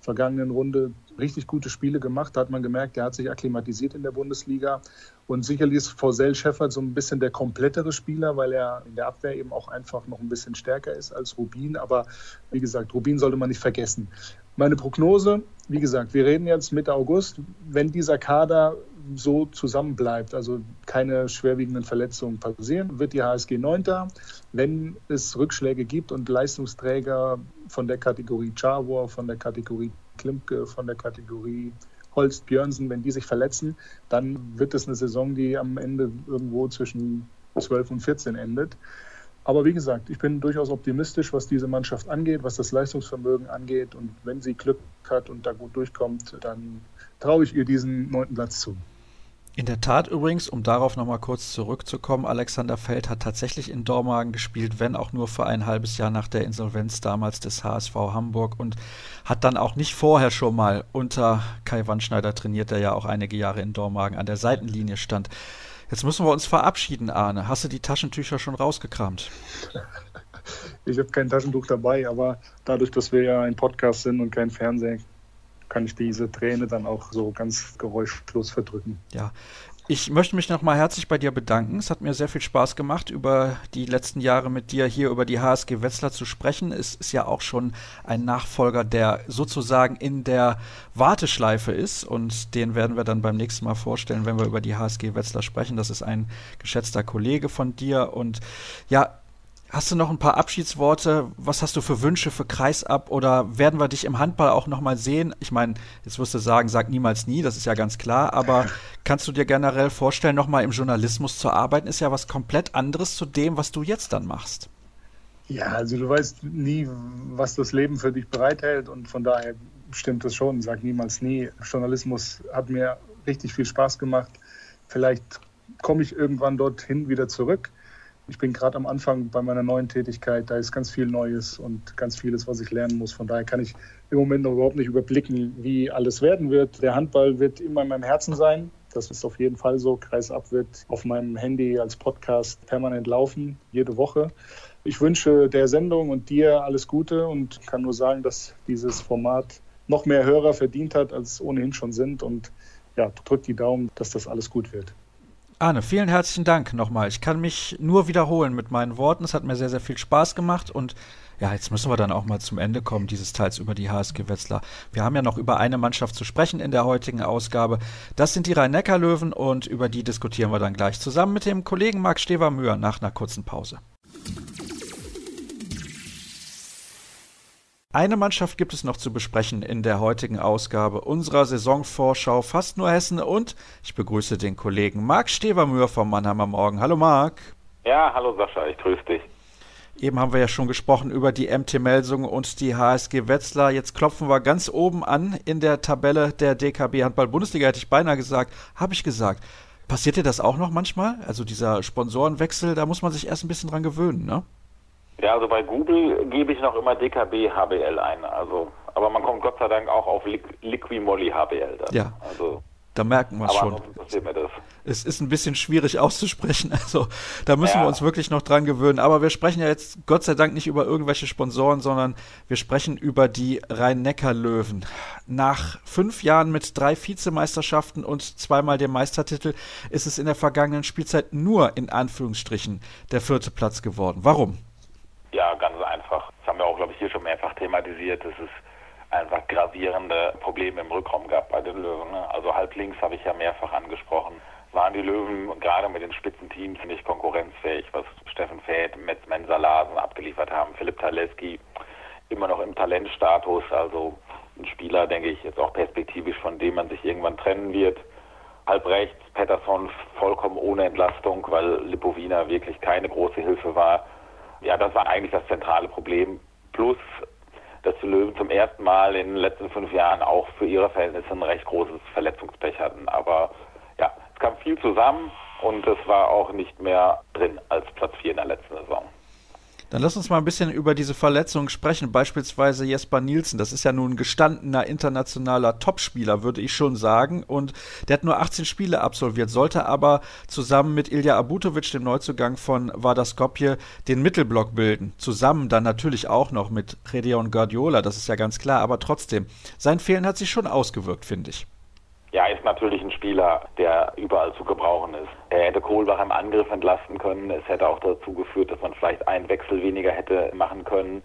vergangenen Runde richtig gute Spiele gemacht. Da hat man gemerkt, er hat sich akklimatisiert in der Bundesliga. Und sicherlich ist Forsell Scheffert so ein bisschen der komplettere Spieler, weil er in der Abwehr eben auch einfach noch ein bisschen stärker ist als Rubin. Aber wie gesagt, Rubin sollte man nicht vergessen. Meine Prognose, wie gesagt, wir reden jetzt Mitte August. Wenn dieser Kader so zusammenbleibt, also keine schwerwiegenden Verletzungen passieren, wird die HSG Neunter. Wenn es Rückschläge gibt und Leistungsträger von der Kategorie Chawor, von der Kategorie Klimke, von der Kategorie Holst, Björnsen, wenn die sich verletzen, dann wird es eine Saison, die am Ende irgendwo zwischen 12 und 14 endet. Aber wie gesagt, ich bin durchaus optimistisch, was diese Mannschaft angeht, was das Leistungsvermögen angeht. Und wenn sie Glück hat und da gut durchkommt, dann traue ich ihr diesen neunten Platz zu. In der Tat übrigens, um darauf nochmal kurz zurückzukommen, Alexander Feld hat tatsächlich in Dormagen gespielt, wenn auch nur für ein halbes Jahr nach der Insolvenz damals des HSV Hamburg und hat dann auch nicht vorher schon mal unter Kai Wandschneider trainiert, der ja auch einige Jahre in Dormagen an der Seitenlinie stand. Jetzt müssen wir uns verabschieden, Arne. Hast du die Taschentücher schon rausgekramt? Ich habe kein Taschentuch dabei, aber dadurch, dass wir ja ein Podcast sind und kein Fernsehen, kann ich diese Träne dann auch so ganz geräuschlos verdrücken. Ja. Ich möchte mich nochmal herzlich bei dir bedanken. Es hat mir sehr viel Spaß gemacht, über die letzten Jahre mit dir hier über die HSG Wetzlar zu sprechen. Es ist ja auch schon ein Nachfolger, der sozusagen in der Warteschleife ist und den werden wir dann beim nächsten Mal vorstellen, wenn wir über die HSG Wetzlar sprechen. Das ist ein geschätzter Kollege von dir und ja, Hast du noch ein paar Abschiedsworte? Was hast du für Wünsche für Kreisab oder werden wir dich im Handball auch nochmal sehen? Ich meine, jetzt wirst du sagen, sag niemals nie, das ist ja ganz klar, aber kannst du dir generell vorstellen, nochmal im Journalismus zu arbeiten? Ist ja was komplett anderes zu dem, was du jetzt dann machst. Ja, also du weißt nie, was das Leben für dich bereithält und von daher stimmt das schon, sag niemals nie. Journalismus hat mir richtig viel Spaß gemacht. Vielleicht komme ich irgendwann dorthin wieder zurück ich bin gerade am Anfang bei meiner neuen Tätigkeit, da ist ganz viel Neues und ganz vieles, was ich lernen muss. Von daher kann ich im Moment noch überhaupt nicht überblicken, wie alles werden wird. Der Handball wird immer in meinem Herzen sein. Das ist auf jeden Fall so. Kreisab wird auf meinem Handy als Podcast permanent laufen, jede Woche. Ich wünsche der Sendung und dir alles Gute und kann nur sagen, dass dieses Format noch mehr Hörer verdient hat, als es ohnehin schon sind. Und ja, drückt die Daumen, dass das alles gut wird. Arne, vielen herzlichen Dank nochmal. Ich kann mich nur wiederholen mit meinen Worten. Es hat mir sehr, sehr viel Spaß gemacht und ja, jetzt müssen wir dann auch mal zum Ende kommen, dieses Teils über die HSG Wetzlar. Wir haben ja noch über eine Mannschaft zu sprechen in der heutigen Ausgabe. Das sind die Rhein-Neckar-Löwen und über die diskutieren wir dann gleich zusammen mit dem Kollegen Marc Stever-Mühr nach einer kurzen Pause. Eine Mannschaft gibt es noch zu besprechen in der heutigen Ausgabe unserer Saisonvorschau Fast nur Hessen und ich begrüße den Kollegen Marc Stevermühr vom Mannheimer Morgen. Hallo Marc. Ja, hallo Sascha, ich grüße dich. Eben haben wir ja schon gesprochen über die MT Melsung und die HSG Wetzlar. Jetzt klopfen wir ganz oben an in der Tabelle der DKB Handball Bundesliga, hätte ich beinahe gesagt. Habe ich gesagt. Passiert dir das auch noch manchmal? Also dieser Sponsorenwechsel, da muss man sich erst ein bisschen dran gewöhnen, ne? Ja, also bei Google gebe ich noch immer DKB HBL ein. Also, aber man kommt Gott sei Dank auch auf Liqui Moly HBL dann. Ja. Also Da merken wir es schon. Es ist ein bisschen schwierig auszusprechen, also da müssen ja. wir uns wirklich noch dran gewöhnen. Aber wir sprechen ja jetzt Gott sei Dank nicht über irgendwelche Sponsoren, sondern wir sprechen über die Rhein-Neckar-Löwen. Nach fünf Jahren mit drei Vizemeisterschaften und zweimal dem Meistertitel ist es in der vergangenen Spielzeit nur in Anführungsstrichen der vierte Platz geworden. Warum? Ja, ganz einfach. Das haben wir auch, glaube ich, hier schon mehrfach thematisiert. Es ist einfach gravierende Probleme im Rückraum gab bei den Löwen. Ne? Also halb links habe ich ja mehrfach angesprochen. Waren die Löwen gerade mit den Spitzenteams nicht konkurrenzfähig, was Steffen Fäth, Metz Mensalasen abgeliefert haben, Philipp Taleski immer noch im Talentstatus, also ein Spieler, denke ich, jetzt auch perspektivisch, von dem man sich irgendwann trennen wird. Halb rechts, Pettersson vollkommen ohne Entlastung, weil Lipovina wirklich keine große Hilfe war. Ja, das war eigentlich das zentrale Problem. Plus dass die Löwen zum ersten Mal in den letzten fünf Jahren auch für ihre Verhältnisse ein recht großes Verletzungspech hatten. Aber ja, es kam viel zusammen und es war auch nicht mehr drin als Platz vier in der letzten Saison. Dann lass uns mal ein bisschen über diese Verletzungen sprechen. Beispielsweise Jesper Nielsen. Das ist ja nun ein gestandener internationaler Topspieler, würde ich schon sagen. Und der hat nur 18 Spiele absolviert, sollte aber zusammen mit Ilja Abutovic, dem Neuzugang von Vardar Skopje, den Mittelblock bilden. Zusammen dann natürlich auch noch mit Redion Guardiola, das ist ja ganz klar. Aber trotzdem, sein Fehlen hat sich schon ausgewirkt, finde ich. Ja, ist natürlich ein Spieler, der überall zu gebrauchen ist. Er hätte Kohlbach im Angriff entlasten können. Es hätte auch dazu geführt, dass man vielleicht einen Wechsel weniger hätte machen können.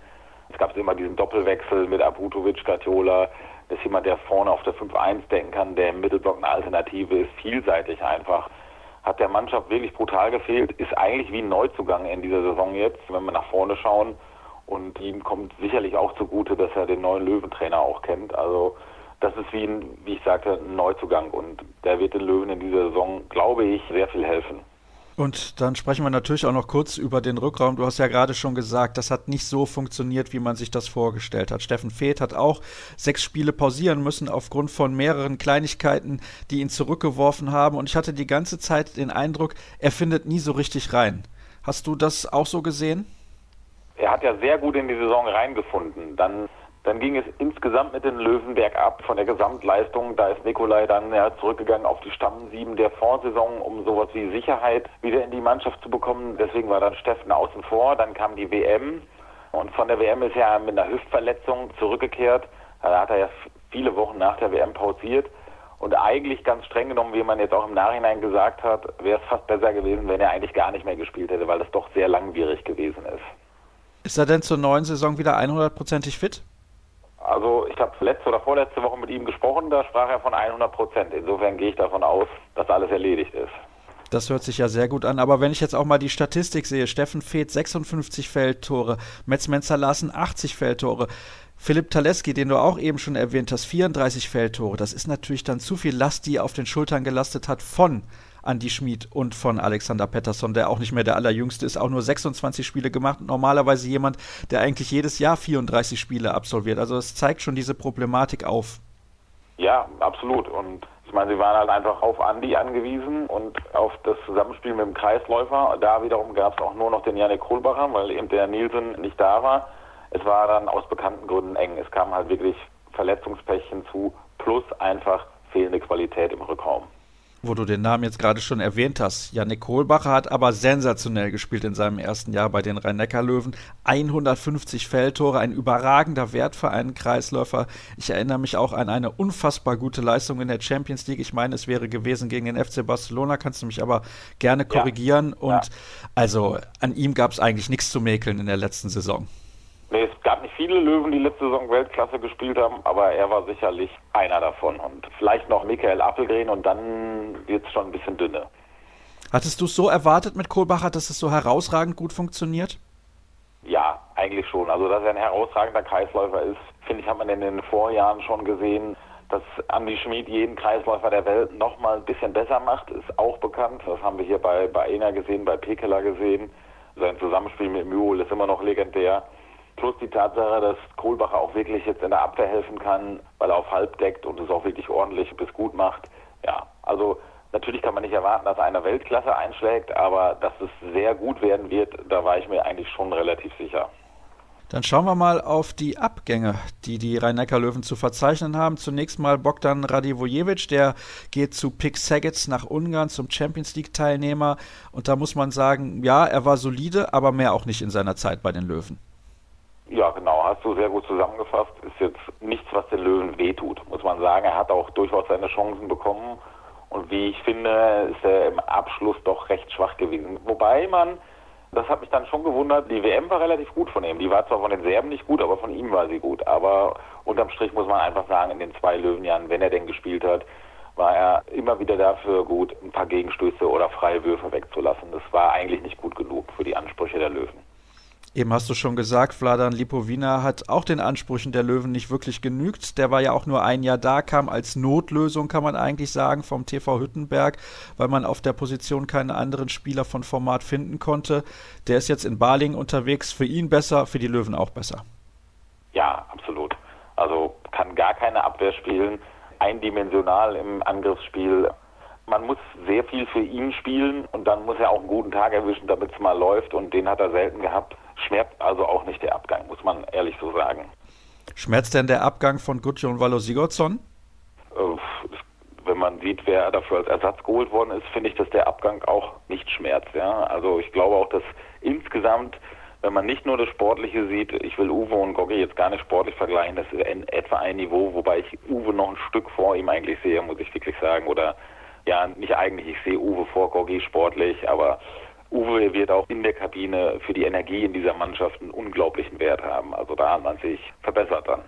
Es gab immer diesen Doppelwechsel mit Abutovic, Gatiola. Das ist jemand, der vorne auf der 5-1 denken kann, der im Mittelblock eine Alternative ist, vielseitig einfach. Hat der Mannschaft wirklich brutal gefehlt, ist eigentlich wie ein Neuzugang in dieser Saison jetzt, wenn wir nach vorne schauen. Und ihm kommt sicherlich auch zugute, dass er den neuen Löwentrainer auch kennt. Also das ist wie, ein, wie ich sagte, ein Neuzugang und der wird den Löwen in dieser Saison, glaube ich, sehr viel helfen. Und dann sprechen wir natürlich auch noch kurz über den Rückraum. Du hast ja gerade schon gesagt, das hat nicht so funktioniert, wie man sich das vorgestellt hat. Steffen Feeth hat auch sechs Spiele pausieren müssen aufgrund von mehreren Kleinigkeiten, die ihn zurückgeworfen haben. Und ich hatte die ganze Zeit den Eindruck, er findet nie so richtig rein. Hast du das auch so gesehen? Er hat ja sehr gut in die Saison reingefunden. Dann dann ging es insgesamt mit den Löwen bergab von der Gesamtleistung. Da ist Nikolai dann ja, zurückgegangen auf die Stammsieben der Vorsaison, um sowas wie Sicherheit wieder in die Mannschaft zu bekommen. Deswegen war dann Steffen außen vor. Dann kam die WM und von der WM ist er mit einer Hüftverletzung zurückgekehrt. Da hat er ja viele Wochen nach der WM pausiert. Und eigentlich ganz streng genommen, wie man jetzt auch im Nachhinein gesagt hat, wäre es fast besser gewesen, wenn er eigentlich gar nicht mehr gespielt hätte, weil das doch sehr langwierig gewesen ist. Ist er denn zur neuen Saison wieder 100%ig fit? Also ich habe letzte oder vorletzte Woche mit ihm gesprochen, da sprach er von 100 Prozent. Insofern gehe ich davon aus, dass alles erledigt ist. Das hört sich ja sehr gut an. Aber wenn ich jetzt auch mal die Statistik sehe, Steffen Feeth 56 Feldtore, Metz Menzalassen 80 Feldtore, Philipp Taleski, den du auch eben schon erwähnt hast, 34 Feldtore. Das ist natürlich dann zu viel Last, die er auf den Schultern gelastet hat von Andy Schmid und von Alexander Pettersson, der auch nicht mehr der allerjüngste ist, auch nur 26 Spiele gemacht. Normalerweise jemand, der eigentlich jedes Jahr 34 Spiele absolviert. Also es zeigt schon diese Problematik auf. Ja, absolut. Und ich meine, sie waren halt einfach auf Andy angewiesen und auf das Zusammenspiel mit dem Kreisläufer. Da wiederum gab es auch nur noch den Janik Kohlbacher, weil eben der Nielsen nicht da war. Es war dann aus bekannten Gründen eng. Es kam halt wirklich Verletzungspech hinzu, plus einfach fehlende Qualität im Rückraum wo du den Namen jetzt gerade schon erwähnt hast. Janik Kohlbacher hat aber sensationell gespielt in seinem ersten Jahr bei den Rhein-Neckar-Löwen. 150 Feldtore, ein überragender Wert für einen Kreisläufer. Ich erinnere mich auch an eine unfassbar gute Leistung in der Champions League. Ich meine, es wäre gewesen gegen den FC Barcelona, kannst du mich aber gerne korrigieren. Ja. Und ja. also an ihm gab es eigentlich nichts zu mäkeln in der letzten Saison. Nee, es gab nicht viele Löwen, die letzte Saison Weltklasse gespielt haben, aber er war sicherlich einer davon. Und vielleicht noch Michael Appelgren und dann wird es schon ein bisschen dünne. Hattest du es so erwartet mit Kohlbacher, dass es so herausragend gut funktioniert? Ja, eigentlich schon. Also, dass er ein herausragender Kreisläufer ist, finde ich, hat man in den Vorjahren schon gesehen. Dass Andy Schmid jeden Kreisläufer der Welt noch mal ein bisschen besser macht, ist auch bekannt. Das haben wir hier bei, bei Ena gesehen, bei Pekela gesehen. Sein Zusammenspiel mit Mühl ist immer noch legendär. Plus die Tatsache, dass Kohlbacher auch wirklich jetzt in der Abwehr helfen kann, weil er auf halb deckt und es auch wirklich ordentlich bis gut macht. Ja, also natürlich kann man nicht erwarten, dass einer Weltklasse einschlägt, aber dass es sehr gut werden wird, da war ich mir eigentlich schon relativ sicher. Dann schauen wir mal auf die Abgänge, die die Rhein-Neckar-Löwen zu verzeichnen haben. Zunächst mal Bogdan Radivojevic, der geht zu Pick Saget nach Ungarn zum Champions League-Teilnehmer. Und da muss man sagen, ja, er war solide, aber mehr auch nicht in seiner Zeit bei den Löwen. Hast du sehr gut zusammengefasst. Ist jetzt nichts, was den Löwen wehtut, muss man sagen. Er hat auch durchaus seine Chancen bekommen. Und wie ich finde, ist er im Abschluss doch recht schwach gewesen. Wobei man das hat mich dann schon gewundert. Die WM war relativ gut von ihm. Die war zwar von den Serben nicht gut, aber von ihm war sie gut. Aber unterm Strich muss man einfach sagen, in den zwei Löwenjahren, wenn er denn gespielt hat, war er immer wieder dafür gut, ein paar Gegenstöße oder Freiwürfe wegzulassen. Das war eigentlich nicht gut genug für die Ansprüche der Löwen. Eben hast du schon gesagt, Vladan Lipovina hat auch den Ansprüchen der Löwen nicht wirklich genügt. Der war ja auch nur ein Jahr da, kam als Notlösung, kann man eigentlich sagen, vom TV Hüttenberg, weil man auf der Position keinen anderen Spieler von Format finden konnte. Der ist jetzt in Baling unterwegs. Für ihn besser, für die Löwen auch besser. Ja, absolut. Also kann gar keine Abwehr spielen, eindimensional im Angriffsspiel. Man muss sehr viel für ihn spielen und dann muss er auch einen guten Tag erwischen, damit es mal läuft und den hat er selten gehabt schmerzt also auch nicht der Abgang, muss man ehrlich so sagen. Schmerzt denn der Abgang von Gudjon Valo Sigurdsson? Äh, wenn man sieht, wer dafür als Ersatz geholt worden ist, finde ich, dass der Abgang auch nicht schmerzt. Ja? Also ich glaube auch, dass insgesamt, wenn man nicht nur das Sportliche sieht, ich will Uwe und Goggi jetzt gar nicht sportlich vergleichen, das ist in etwa ein Niveau, wobei ich Uwe noch ein Stück vor ihm eigentlich sehe, muss ich wirklich sagen. Oder ja, nicht eigentlich, ich sehe Uwe vor Goggi sportlich, aber Uwe wird auch in der Kabine für die Energie in dieser Mannschaft einen unglaublichen Wert haben. Also da hat man sich verbessert dann.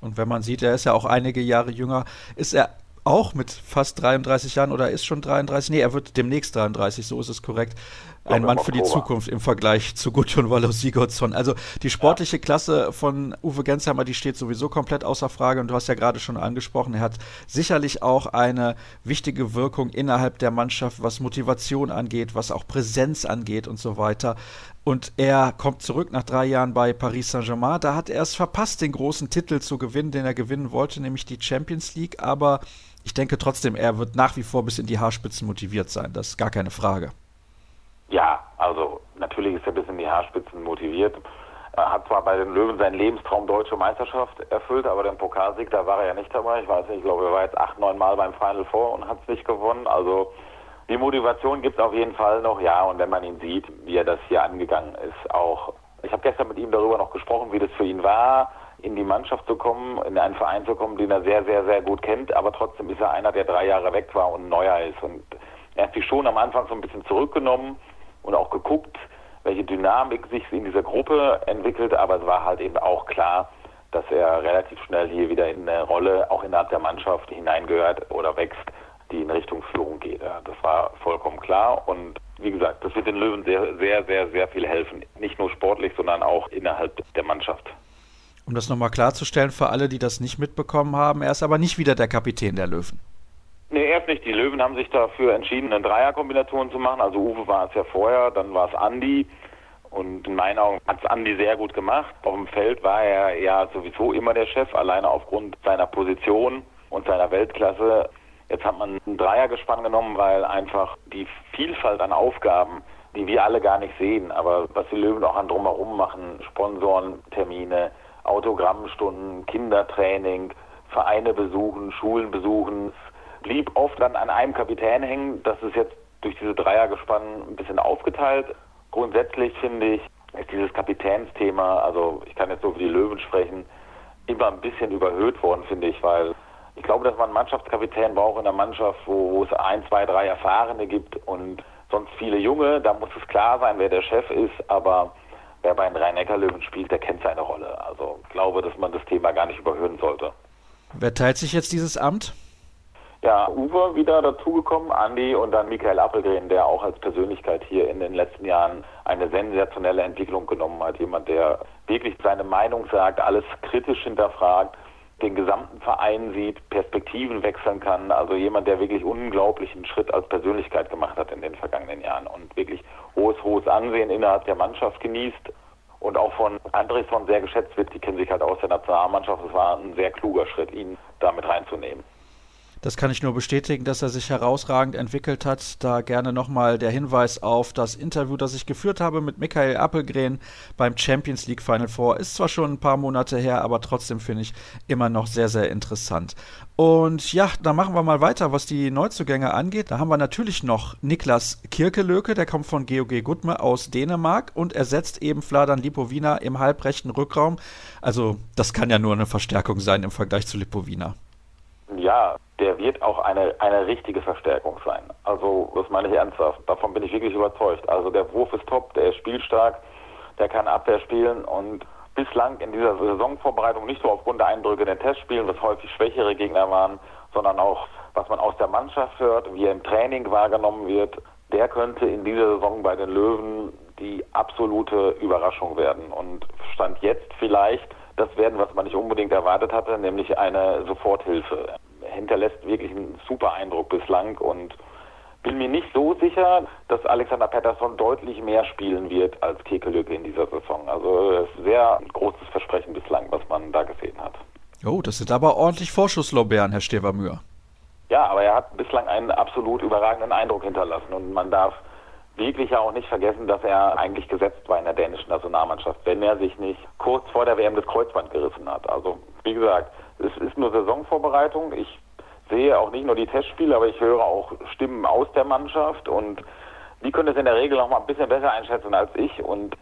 Und wenn man sieht, er ist ja auch einige Jahre jünger, ist er auch mit fast 33 Jahren oder ist schon 33? Nee, er wird demnächst 33, so ist es korrekt ein Mann für die Zukunft im Vergleich zu Gudjon Wallo Sigurdsson. Also die sportliche Klasse von Uwe Gensheimer, die steht sowieso komplett außer Frage und du hast ja gerade schon angesprochen, er hat sicherlich auch eine wichtige Wirkung innerhalb der Mannschaft, was Motivation angeht, was auch Präsenz angeht und so weiter. Und er kommt zurück nach drei Jahren bei Paris Saint-Germain. Da hat er es verpasst, den großen Titel zu gewinnen, den er gewinnen wollte, nämlich die Champions League. Aber ich denke trotzdem, er wird nach wie vor bis in die Haarspitzen motiviert sein. Das ist gar keine Frage. Ja, also natürlich ist er bis in die Haarspitzen motiviert. Er hat zwar bei den Löwen seinen Lebenstraum Deutsche Meisterschaft erfüllt, aber den Pokalsieg, da war er ja nicht dabei. Ich weiß nicht, ich glaube, er war jetzt acht, neun Mal beim Final Four und hat es nicht gewonnen. Also die Motivation gibt es auf jeden Fall noch, ja. Und wenn man ihn sieht, wie er das hier angegangen ist, auch. Ich habe gestern mit ihm darüber noch gesprochen, wie das für ihn war, in die Mannschaft zu kommen, in einen Verein zu kommen, den er sehr, sehr, sehr gut kennt. Aber trotzdem ist er einer, der drei Jahre weg war und neuer ist. Und er hat sich schon am Anfang so ein bisschen zurückgenommen und auch geguckt, welche Dynamik sich in dieser Gruppe entwickelt, aber es war halt eben auch klar, dass er relativ schnell hier wieder in eine Rolle auch innerhalb der Mannschaft hineingehört oder wächst, die in Richtung Führung geht. Das war vollkommen klar und wie gesagt, das wird den Löwen sehr, sehr, sehr, sehr viel helfen. Nicht nur sportlich, sondern auch innerhalb der Mannschaft. Um das nochmal klarzustellen für alle, die das nicht mitbekommen haben, er ist aber nicht wieder der Kapitän der Löwen. Nee, erst nicht. Die Löwen haben sich dafür entschieden, eine Dreierkombination zu machen. Also Uwe war es ja vorher, dann war es Andi. Und in meinen Augen hat es Andi sehr gut gemacht. Auf dem Feld war er ja sowieso immer der Chef, alleine aufgrund seiner Position und seiner Weltklasse. Jetzt hat man ein Dreiergespann genommen, weil einfach die Vielfalt an Aufgaben, die wir alle gar nicht sehen, aber was die Löwen auch an drumherum machen, Sponsoren, Termine, Autogrammstunden, Kindertraining, Vereine besuchen, Schulen besuchen, blieb oft dann an einem Kapitän hängen. Das ist jetzt durch diese Dreiergespann ein bisschen aufgeteilt. Grundsätzlich finde ich, ist dieses Kapitänsthema, also ich kann jetzt so für die Löwen sprechen, immer ein bisschen überhöht worden, finde ich, weil ich glaube, dass man Mannschaftskapitän braucht in der Mannschaft, wo, wo es ein, zwei, drei Erfahrene gibt und sonst viele Junge. Da muss es klar sein, wer der Chef ist, aber wer bei den Rhein-Neckar-Löwen spielt, der kennt seine Rolle. Also ich glaube, dass man das Thema gar nicht überhöhen sollte. Wer teilt sich jetzt dieses Amt? Ja, Uwe wieder dazugekommen, Andi und dann Michael Appelgren, der auch als Persönlichkeit hier in den letzten Jahren eine sensationelle Entwicklung genommen hat. Jemand, der wirklich seine Meinung sagt, alles kritisch hinterfragt, den gesamten Verein sieht, Perspektiven wechseln kann. Also jemand, der wirklich unglaublichen Schritt als Persönlichkeit gemacht hat in den vergangenen Jahren und wirklich hohes, hohes Ansehen innerhalb der Mannschaft genießt und auch von Andresson sehr geschätzt wird. Die kennen sich halt aus der Nationalmannschaft. Es war ein sehr kluger Schritt, ihn damit reinzunehmen. Das kann ich nur bestätigen, dass er sich herausragend entwickelt hat. Da gerne nochmal der Hinweis auf das Interview, das ich geführt habe mit Michael Appelgren beim Champions League Final Four. Ist zwar schon ein paar Monate her, aber trotzdem finde ich immer noch sehr, sehr interessant. Und ja, da machen wir mal weiter, was die Neuzugänge angeht. Da haben wir natürlich noch Niklas Kirkelöke, der kommt von GOG Gutme aus Dänemark und ersetzt eben Fladan Lipovina im halbrechten Rückraum. Also das kann ja nur eine Verstärkung sein im Vergleich zu Lipovina. Ja, der wird auch eine, eine richtige Verstärkung sein. Also, das meine ich ernsthaft. Davon bin ich wirklich überzeugt. Also, der Wurf ist top, der ist spielstark, der kann Abwehr spielen und bislang in dieser Saisonvorbereitung nicht nur aufgrund der Eindrücke in den Testspielen, was häufig schwächere Gegner waren, sondern auch, was man aus der Mannschaft hört, wie er im Training wahrgenommen wird, der könnte in dieser Saison bei den Löwen die absolute Überraschung werden. Und stand jetzt vielleicht das werden, was man nicht unbedingt erwartet hatte, nämlich eine Soforthilfe hinterlässt wirklich einen super Eindruck bislang und bin mir nicht so sicher, dass Alexander Pettersson deutlich mehr spielen wird als Kekelücke in dieser Saison. Also ist sehr großes Versprechen bislang, was man da gesehen hat. Oh, das sind aber ordentlich Vorschusslorbeeren, Herr Stevermühr. Ja, aber er hat bislang einen absolut überragenden Eindruck hinterlassen und man darf wirklich ja auch nicht vergessen, dass er eigentlich gesetzt war in der dänischen Nationalmannschaft, wenn er sich nicht kurz vor der WM das Kreuzband gerissen hat. Also wie gesagt, es ist nur Saisonvorbereitung. Ich sehe auch nicht nur die Testspiele, aber ich höre auch Stimmen aus der Mannschaft und die können es in der Regel noch mal ein bisschen besser einschätzen als ich und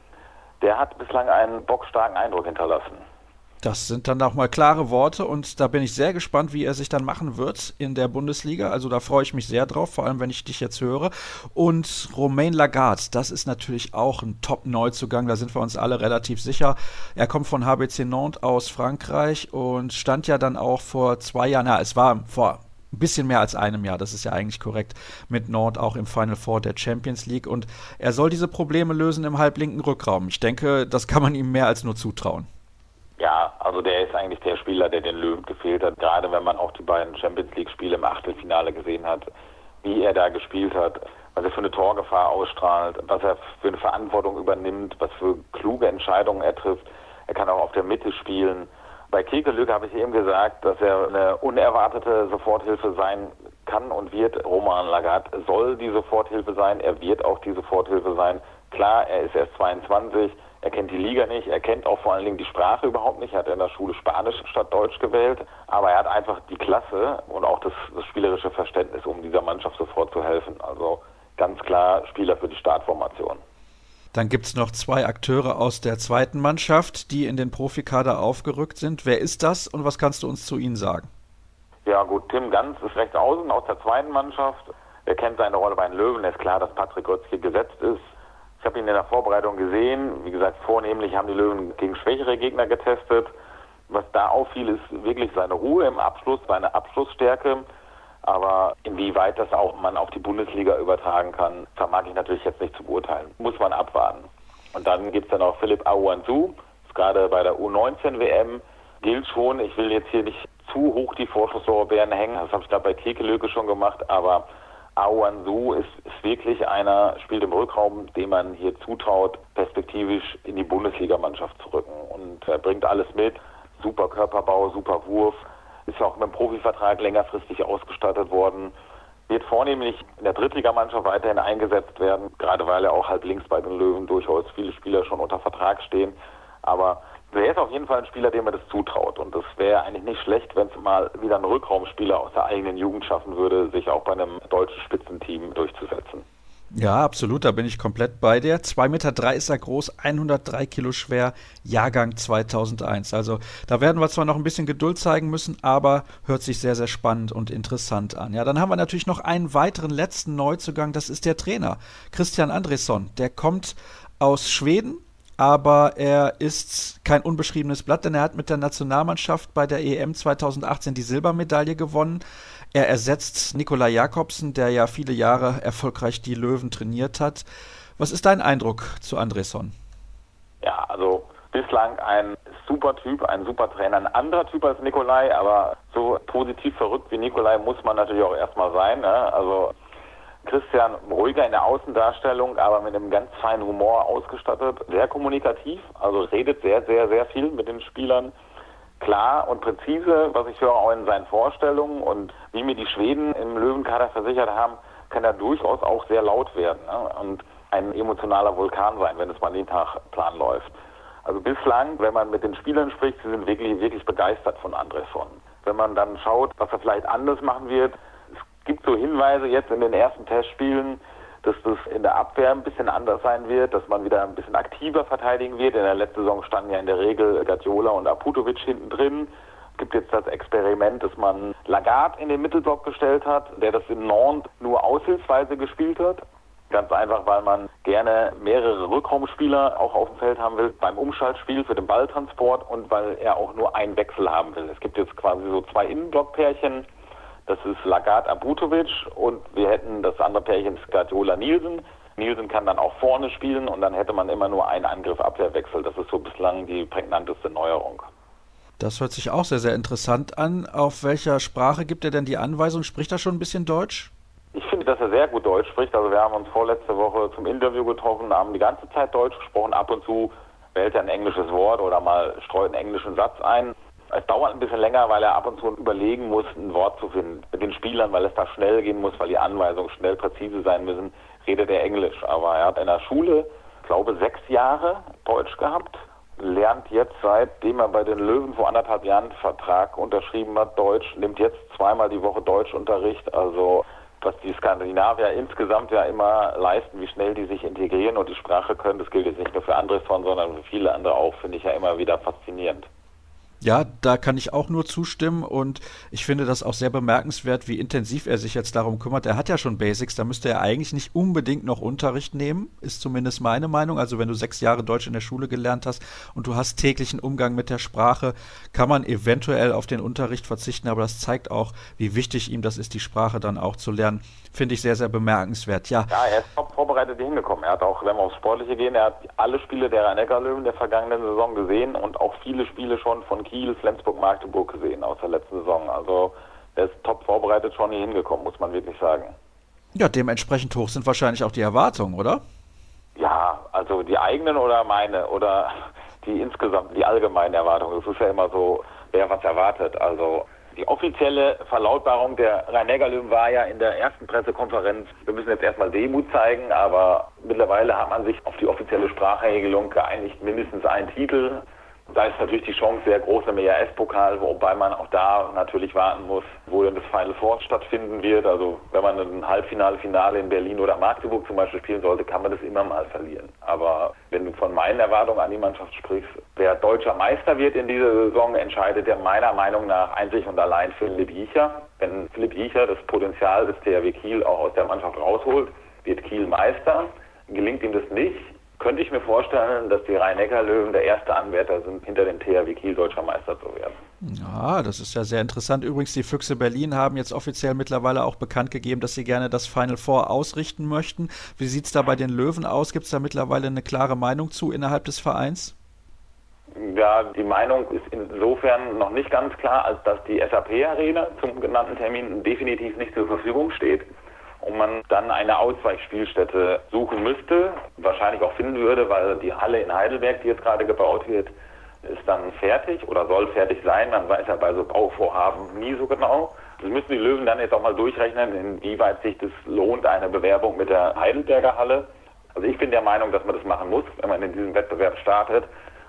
der hat bislang einen bockstarken Eindruck hinterlassen. Das sind dann auch mal klare Worte und da bin ich sehr gespannt, wie er sich dann machen wird in der Bundesliga. Also da freue ich mich sehr drauf, vor allem wenn ich dich jetzt höre. Und Romain Lagarde, das ist natürlich auch ein Top-Neuzugang, da sind wir uns alle relativ sicher. Er kommt von HBC Nantes aus Frankreich und stand ja dann auch vor zwei Jahren, na, es war vor ein bisschen mehr als einem Jahr, das ist ja eigentlich korrekt, mit Nord auch im Final Four der Champions League. Und er soll diese Probleme lösen im halblinken Rückraum. Ich denke, das kann man ihm mehr als nur zutrauen. Ja, also der ist eigentlich der Spieler, der den Löwen gefehlt hat. Gerade wenn man auch die beiden Champions League-Spiele im Achtelfinale gesehen hat, wie er da gespielt hat, was er für eine Torgefahr ausstrahlt, was er für eine Verantwortung übernimmt, was für kluge Entscheidungen er trifft. Er kann auch auf der Mitte spielen. Bei Kekelück habe ich eben gesagt, dass er eine unerwartete Soforthilfe sein kann und wird. Roman Lagarde soll die Soforthilfe sein. Er wird auch die Soforthilfe sein. Klar, er ist erst 22 er kennt die Liga nicht, er kennt auch vor allen Dingen die Sprache überhaupt nicht. Er hat in der Schule Spanisch statt Deutsch gewählt. Aber er hat einfach die Klasse und auch das, das spielerische Verständnis, um dieser Mannschaft sofort zu helfen. Also ganz klar Spieler für die Startformation. Dann gibt es noch zwei Akteure aus der zweiten Mannschaft, die in den Profikader aufgerückt sind. Wer ist das und was kannst du uns zu ihnen sagen? Ja gut, Tim Ganz ist rechts außen aus der zweiten Mannschaft. Er kennt seine Rolle bei den Löwen. Es ist klar, dass Patrick Götzke gesetzt ist. Ich habe ihn in der Vorbereitung gesehen. Wie gesagt, vornehmlich haben die Löwen gegen schwächere Gegner getestet. Was da auffiel, ist wirklich seine Ruhe im Abschluss, seine Abschlussstärke. Aber inwieweit das auch man auf die Bundesliga übertragen kann, vermag ich natürlich jetzt nicht zu beurteilen. Muss man abwarten. Und dann gibt es dann auch Philipp Aouanzou, gerade bei der U19-WM, gilt schon, ich will jetzt hier nicht zu hoch die Vorschusslorbeeren hängen, das habe ich da bei Kekelöke schon gemacht, aber Aouanzou ist, ist wirklich einer, spielt im Rückraum, dem man hier zutraut, perspektivisch in die Bundesligamannschaft zu rücken. Und er bringt alles mit. Super Körperbau, super Wurf. Ist ja auch mit dem Profivertrag längerfristig ausgestattet worden. Wird vornehmlich in der Drittligamannschaft weiterhin eingesetzt werden, gerade weil er auch halb links bei den Löwen durchaus viele Spieler schon unter Vertrag stehen. Aber er ist auf jeden Fall ein Spieler, dem man das zutraut. Und das wäre eigentlich nicht schlecht, wenn es mal wieder ein Rückraumspieler aus der eigenen Jugend schaffen würde, sich auch bei einem deutschen Spitzenteam durchzusetzen. Ja, absolut, da bin ich komplett bei dir. 2,3 Meter drei ist er groß, 103 Kilo schwer, Jahrgang 2001. Also da werden wir zwar noch ein bisschen Geduld zeigen müssen, aber hört sich sehr, sehr spannend und interessant an. Ja, dann haben wir natürlich noch einen weiteren letzten Neuzugang, das ist der Trainer, Christian Andresson. Der kommt aus Schweden, aber er ist kein unbeschriebenes Blatt, denn er hat mit der Nationalmannschaft bei der EM 2018 die Silbermedaille gewonnen. Er ersetzt Nikolai Jakobsen, der ja viele Jahre erfolgreich die Löwen trainiert hat. Was ist dein Eindruck zu Andresson? Ja, also bislang ein super Typ, ein super Trainer, ein anderer Typ als Nikolai, aber so positiv verrückt wie Nikolai muss man natürlich auch erstmal sein. Ne? Also Christian ruhiger in der Außendarstellung, aber mit einem ganz feinen Humor ausgestattet, sehr kommunikativ, also redet sehr, sehr, sehr viel mit den Spielern, klar und präzise, was ich höre auch in seinen Vorstellungen und wie mir die Schweden im Löwenkader versichert haben, kann er durchaus auch sehr laut werden ne? und ein emotionaler Vulkan sein, wenn es mal den Tagplan läuft. Also bislang, wenn man mit den Spielern spricht, sie sind wirklich, wirklich begeistert von Andresson. Wenn man dann schaut, was er vielleicht anders machen wird, gibt so Hinweise jetzt in den ersten Testspielen, dass das in der Abwehr ein bisschen anders sein wird, dass man wieder ein bisschen aktiver verteidigen wird. In der letzten Saison standen ja in der Regel Gadiola und Aputovic hinten drin. Es gibt jetzt das Experiment, dass man Lagarde in den Mittelblock gestellt hat, der das in Nantes nur aushilfsweise gespielt hat. Ganz einfach, weil man gerne mehrere Rückraumspieler auch auf dem Feld haben will beim Umschaltspiel für den Balltransport und weil er auch nur einen Wechsel haben will. Es gibt jetzt quasi so zwei Innenblockpärchen, das ist Lagarde Abutovic und wir hätten das andere Pärchen Skatiola Nielsen. Nielsen kann dann auch vorne spielen und dann hätte man immer nur einen Angriff-Abwehrwechsel. Das ist so bislang die prägnanteste Neuerung. Das hört sich auch sehr, sehr interessant an. Auf welcher Sprache gibt er denn die Anweisung? Spricht er schon ein bisschen Deutsch? Ich finde, dass er sehr gut Deutsch spricht. Also wir haben uns vorletzte Woche zum Interview getroffen, haben die ganze Zeit Deutsch gesprochen. Ab und zu wählt er ein englisches Wort oder mal streut einen englischen Satz ein. Es dauert ein bisschen länger, weil er ab und zu überlegen muss, ein Wort zu finden. Mit den Spielern, weil es da schnell gehen muss, weil die Anweisungen schnell präzise sein müssen, redet er Englisch. Aber er hat in der Schule, glaube sechs Jahre Deutsch gehabt, lernt jetzt, seitdem er bei den Löwen vor anderthalb Jahren Vertrag unterschrieben hat, Deutsch, nimmt jetzt zweimal die Woche Deutschunterricht. Also was die Skandinavier insgesamt ja immer leisten, wie schnell die sich integrieren und die Sprache können, das gilt jetzt nicht nur für Andresson, sondern für viele andere auch, finde ich ja immer wieder faszinierend. Ja, da kann ich auch nur zustimmen und ich finde das auch sehr bemerkenswert, wie intensiv er sich jetzt darum kümmert. Er hat ja schon Basics, da müsste er eigentlich nicht unbedingt noch Unterricht nehmen, ist zumindest meine Meinung. Also wenn du sechs Jahre Deutsch in der Schule gelernt hast und du hast täglichen Umgang mit der Sprache, kann man eventuell auf den Unterricht verzichten, aber das zeigt auch, wie wichtig ihm das ist, die Sprache dann auch zu lernen. Finde ich sehr, sehr bemerkenswert. Ja, ja er ist top vorbereitet hingekommen. Er hat auch, wenn wir aufs Sportliche gehen, er hat alle Spiele der Rhein-Neckar-Löwen der vergangenen Saison gesehen und auch viele Spiele schon von Kiel, Flensburg, Magdeburg gesehen aus der letzten Saison. Also der ist top vorbereitet schon hier hingekommen, muss man wirklich sagen. Ja, dementsprechend hoch sind wahrscheinlich auch die Erwartungen, oder? Ja, also die eigenen oder meine oder die insgesamt, die allgemeinen Erwartungen. Das ist ja immer so, wer was erwartet. Also die offizielle Verlautbarung der Rhein-Neckar-Löwen war ja in der ersten Pressekonferenz, wir müssen jetzt erstmal Demut zeigen, aber mittlerweile hat man sich auf die offizielle Sprachregelung geeinigt, mindestens einen Titel. Da ist natürlich die Chance sehr groß im ERS-Pokal, wobei man auch da natürlich warten muss, wo denn das Final Four stattfinden wird. Also wenn man ein Halbfinale, Finale in Berlin oder Magdeburg zum Beispiel spielen sollte, kann man das immer mal verlieren. Aber wenn du von meinen Erwartungen an die Mannschaft sprichst, wer deutscher Meister wird in dieser Saison, entscheidet ja meiner Meinung nach einzig und allein Philipp Jiecher. Wenn Philipp Jiecher das Potenzial des THW Kiel auch aus der Mannschaft rausholt, wird Kiel Meister. Gelingt ihm das nicht, könnte ich mir vorstellen, dass die Rhein-Neckar-Löwen der erste Anwärter sind, hinter dem THW Kiel deutscher Meister zu werden. Ja, das ist ja sehr interessant. Übrigens, die Füchse Berlin haben jetzt offiziell mittlerweile auch bekannt gegeben, dass sie gerne das Final Four ausrichten möchten. Wie sieht es da bei den Löwen aus? Gibt es da mittlerweile eine klare Meinung zu innerhalb des Vereins? Ja, die Meinung ist insofern noch nicht ganz klar, als dass die SAP-Arena zum genannten Termin definitiv nicht zur Verfügung steht und man dann eine Ausweichspielstätte suchen müsste, wahrscheinlich auch finden würde, weil die Halle in Heidelberg, die jetzt gerade gebaut wird, ist dann fertig oder soll fertig sein. Man weiß ja bei so Bauvorhaben nie so genau. Das müssen die Löwen dann jetzt auch mal durchrechnen, inwieweit sich das lohnt, eine Bewerbung mit der Heidelberger Halle. Also ich bin der Meinung, dass man das machen muss, wenn man in diesem Wettbewerb startet.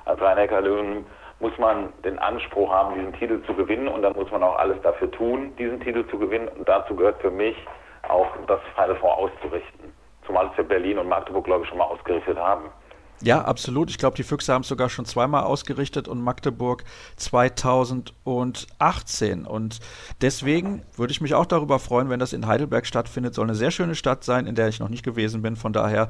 Als rhein löwen muss man den Anspruch haben, diesen Titel zu gewinnen und dann muss man auch alles dafür tun, diesen Titel zu gewinnen. Und dazu gehört für mich auch das Four auszurichten. Zumal es ja Berlin und Magdeburg, glaube ich, schon mal ausgerichtet haben. Ja, absolut. Ich glaube, die Füchse haben es sogar schon zweimal ausgerichtet und Magdeburg 2018. Und deswegen würde ich mich auch darüber freuen, wenn das in Heidelberg stattfindet. Soll eine sehr schöne Stadt sein, in der ich noch nicht gewesen bin. Von daher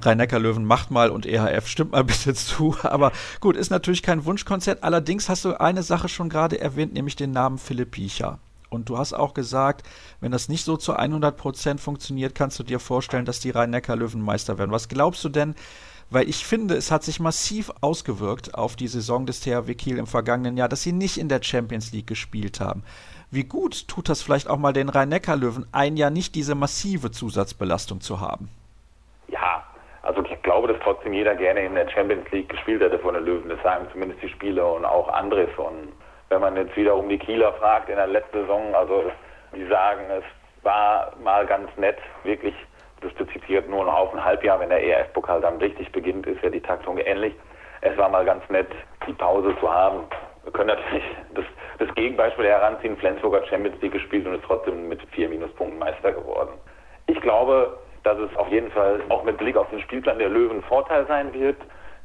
Rhein-Neckar-Löwen macht mal und EHF stimmt mal bitte zu. Aber gut, ist natürlich kein Wunschkonzert. Allerdings hast du eine Sache schon gerade erwähnt, nämlich den Namen Philipp Piecher. Und du hast auch gesagt, wenn das nicht so zu 100 Prozent funktioniert, kannst du dir vorstellen, dass die Rhein-Neckar-Löwen Meister werden. Was glaubst du denn? Weil ich finde, es hat sich massiv ausgewirkt auf die Saison des THW Kiel im vergangenen Jahr, dass sie nicht in der Champions League gespielt haben. Wie gut tut das vielleicht auch mal den Rhein-Neckar-Löwen, ein Jahr nicht diese massive Zusatzbelastung zu haben? Ja, also ich glaube, dass trotzdem jeder gerne in der Champions League gespielt hätte von den Löwen. Das sagen zumindest die Spieler und auch Andres und Wenn man jetzt wiederum die Kieler fragt in der letzten Saison, also die sagen, es war mal ganz nett, wirklich, das zitiert nur noch auf ein Halbjahr, wenn der ERF-Pokal dann richtig beginnt, ist ja die Taktung ähnlich. Es war mal ganz nett, die Pause zu haben. Wir können natürlich das, das Gegenbeispiel heranziehen. Flensburg Champions League gespielt und ist trotzdem mit vier Minuspunkten Meister geworden. Ich glaube, dass es auf jeden Fall auch mit Blick auf den Spielplan der Löwen Vorteil sein wird.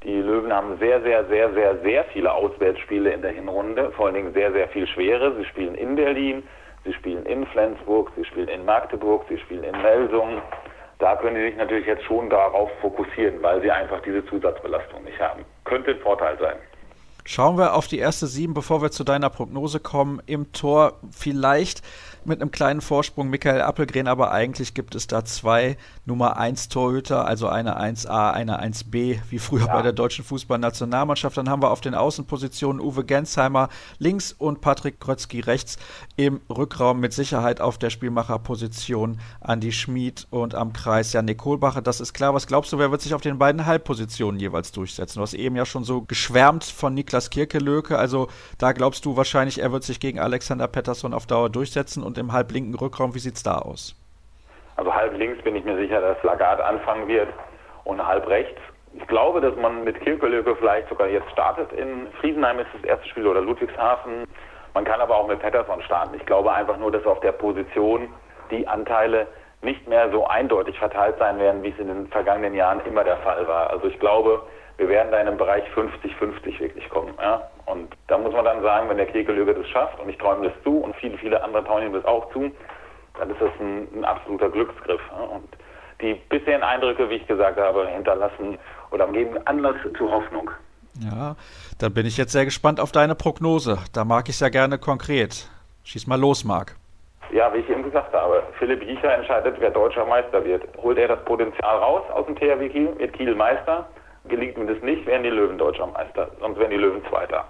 Die Löwen haben sehr, sehr, sehr, sehr, sehr viele Auswärtsspiele in der Hinrunde, vor allen Dingen sehr, sehr viel schwere. Sie spielen in Berlin, sie spielen in Flensburg, sie spielen in Magdeburg, sie spielen in Melsungen. Da können sie sich natürlich jetzt schon darauf fokussieren, weil sie einfach diese Zusatzbelastung nicht haben. Könnte ein Vorteil sein. Schauen wir auf die erste sieben, bevor wir zu deiner Prognose kommen. Im Tor vielleicht mit einem kleinen Vorsprung Michael Appelgren, aber eigentlich gibt es da zwei Nummer 1 Torhüter, also eine 1a, eine 1b, wie früher ja. bei der deutschen Fußballnationalmannschaft. Dann haben wir auf den Außenpositionen Uwe Gensheimer links und Patrick Krötzky rechts. Im Rückraum mit Sicherheit auf der Spielmacherposition Andi Schmid und am Kreis Janik Kohlbacher. Das ist klar. Was glaubst du, wer wird sich auf den beiden Halbpositionen jeweils durchsetzen? Du hast eben ja schon so geschwärmt von Niklas Kirkelöke. Also da glaubst du wahrscheinlich, er wird sich gegen Alexander Pettersson auf Dauer durchsetzen und im halblinken Rückraum, wie sieht es da aus? Also halb links bin ich mir sicher, dass Lagarde anfangen wird und halb rechts. Ich glaube, dass man mit Kirkelöke vielleicht sogar jetzt startet. In Friesenheim ist das erste Spiel oder Ludwigshafen. Man kann aber auch mit Pettersson starten. Ich glaube einfach nur, dass auf der Position die Anteile nicht mehr so eindeutig verteilt sein werden, wie es in den vergangenen Jahren immer der Fall war. Also ich glaube, wir werden da in einem Bereich 50-50 wirklich kommen. Ja? Und da muss man dann sagen, wenn der Kekelöge das schafft, und ich träume das zu, und viele, viele andere trauen ihm das auch zu, dann ist das ein, ein absoluter Glücksgriff. Ja? Und die bisherigen Eindrücke, wie ich gesagt habe, hinterlassen oder geben Anlass zur Hoffnung. Ja, dann bin ich jetzt sehr gespannt auf deine Prognose. Da mag ich es ja gerne konkret. Schieß mal los, Marc. Ja, wie ich eben gesagt habe, Philipp Giecher entscheidet, wer deutscher Meister wird. Holt er das Potenzial raus aus dem THW Kiel, wird Kiel Meister gelingt mir das nicht, wären die Löwen deutscher Meister, sonst wären die Löwen Zweiter.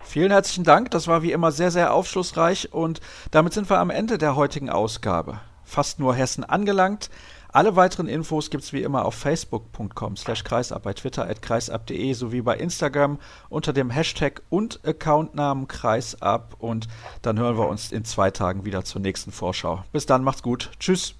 Vielen herzlichen Dank, das war wie immer sehr, sehr aufschlussreich und damit sind wir am Ende der heutigen Ausgabe. Fast nur Hessen angelangt. Alle weiteren Infos gibt es wie immer auf facebook.com slash kreisab, bei twitter at kreisab.de sowie bei Instagram unter dem Hashtag und Accountnamen kreisab und dann hören wir uns in zwei Tagen wieder zur nächsten Vorschau. Bis dann, macht's gut. Tschüss.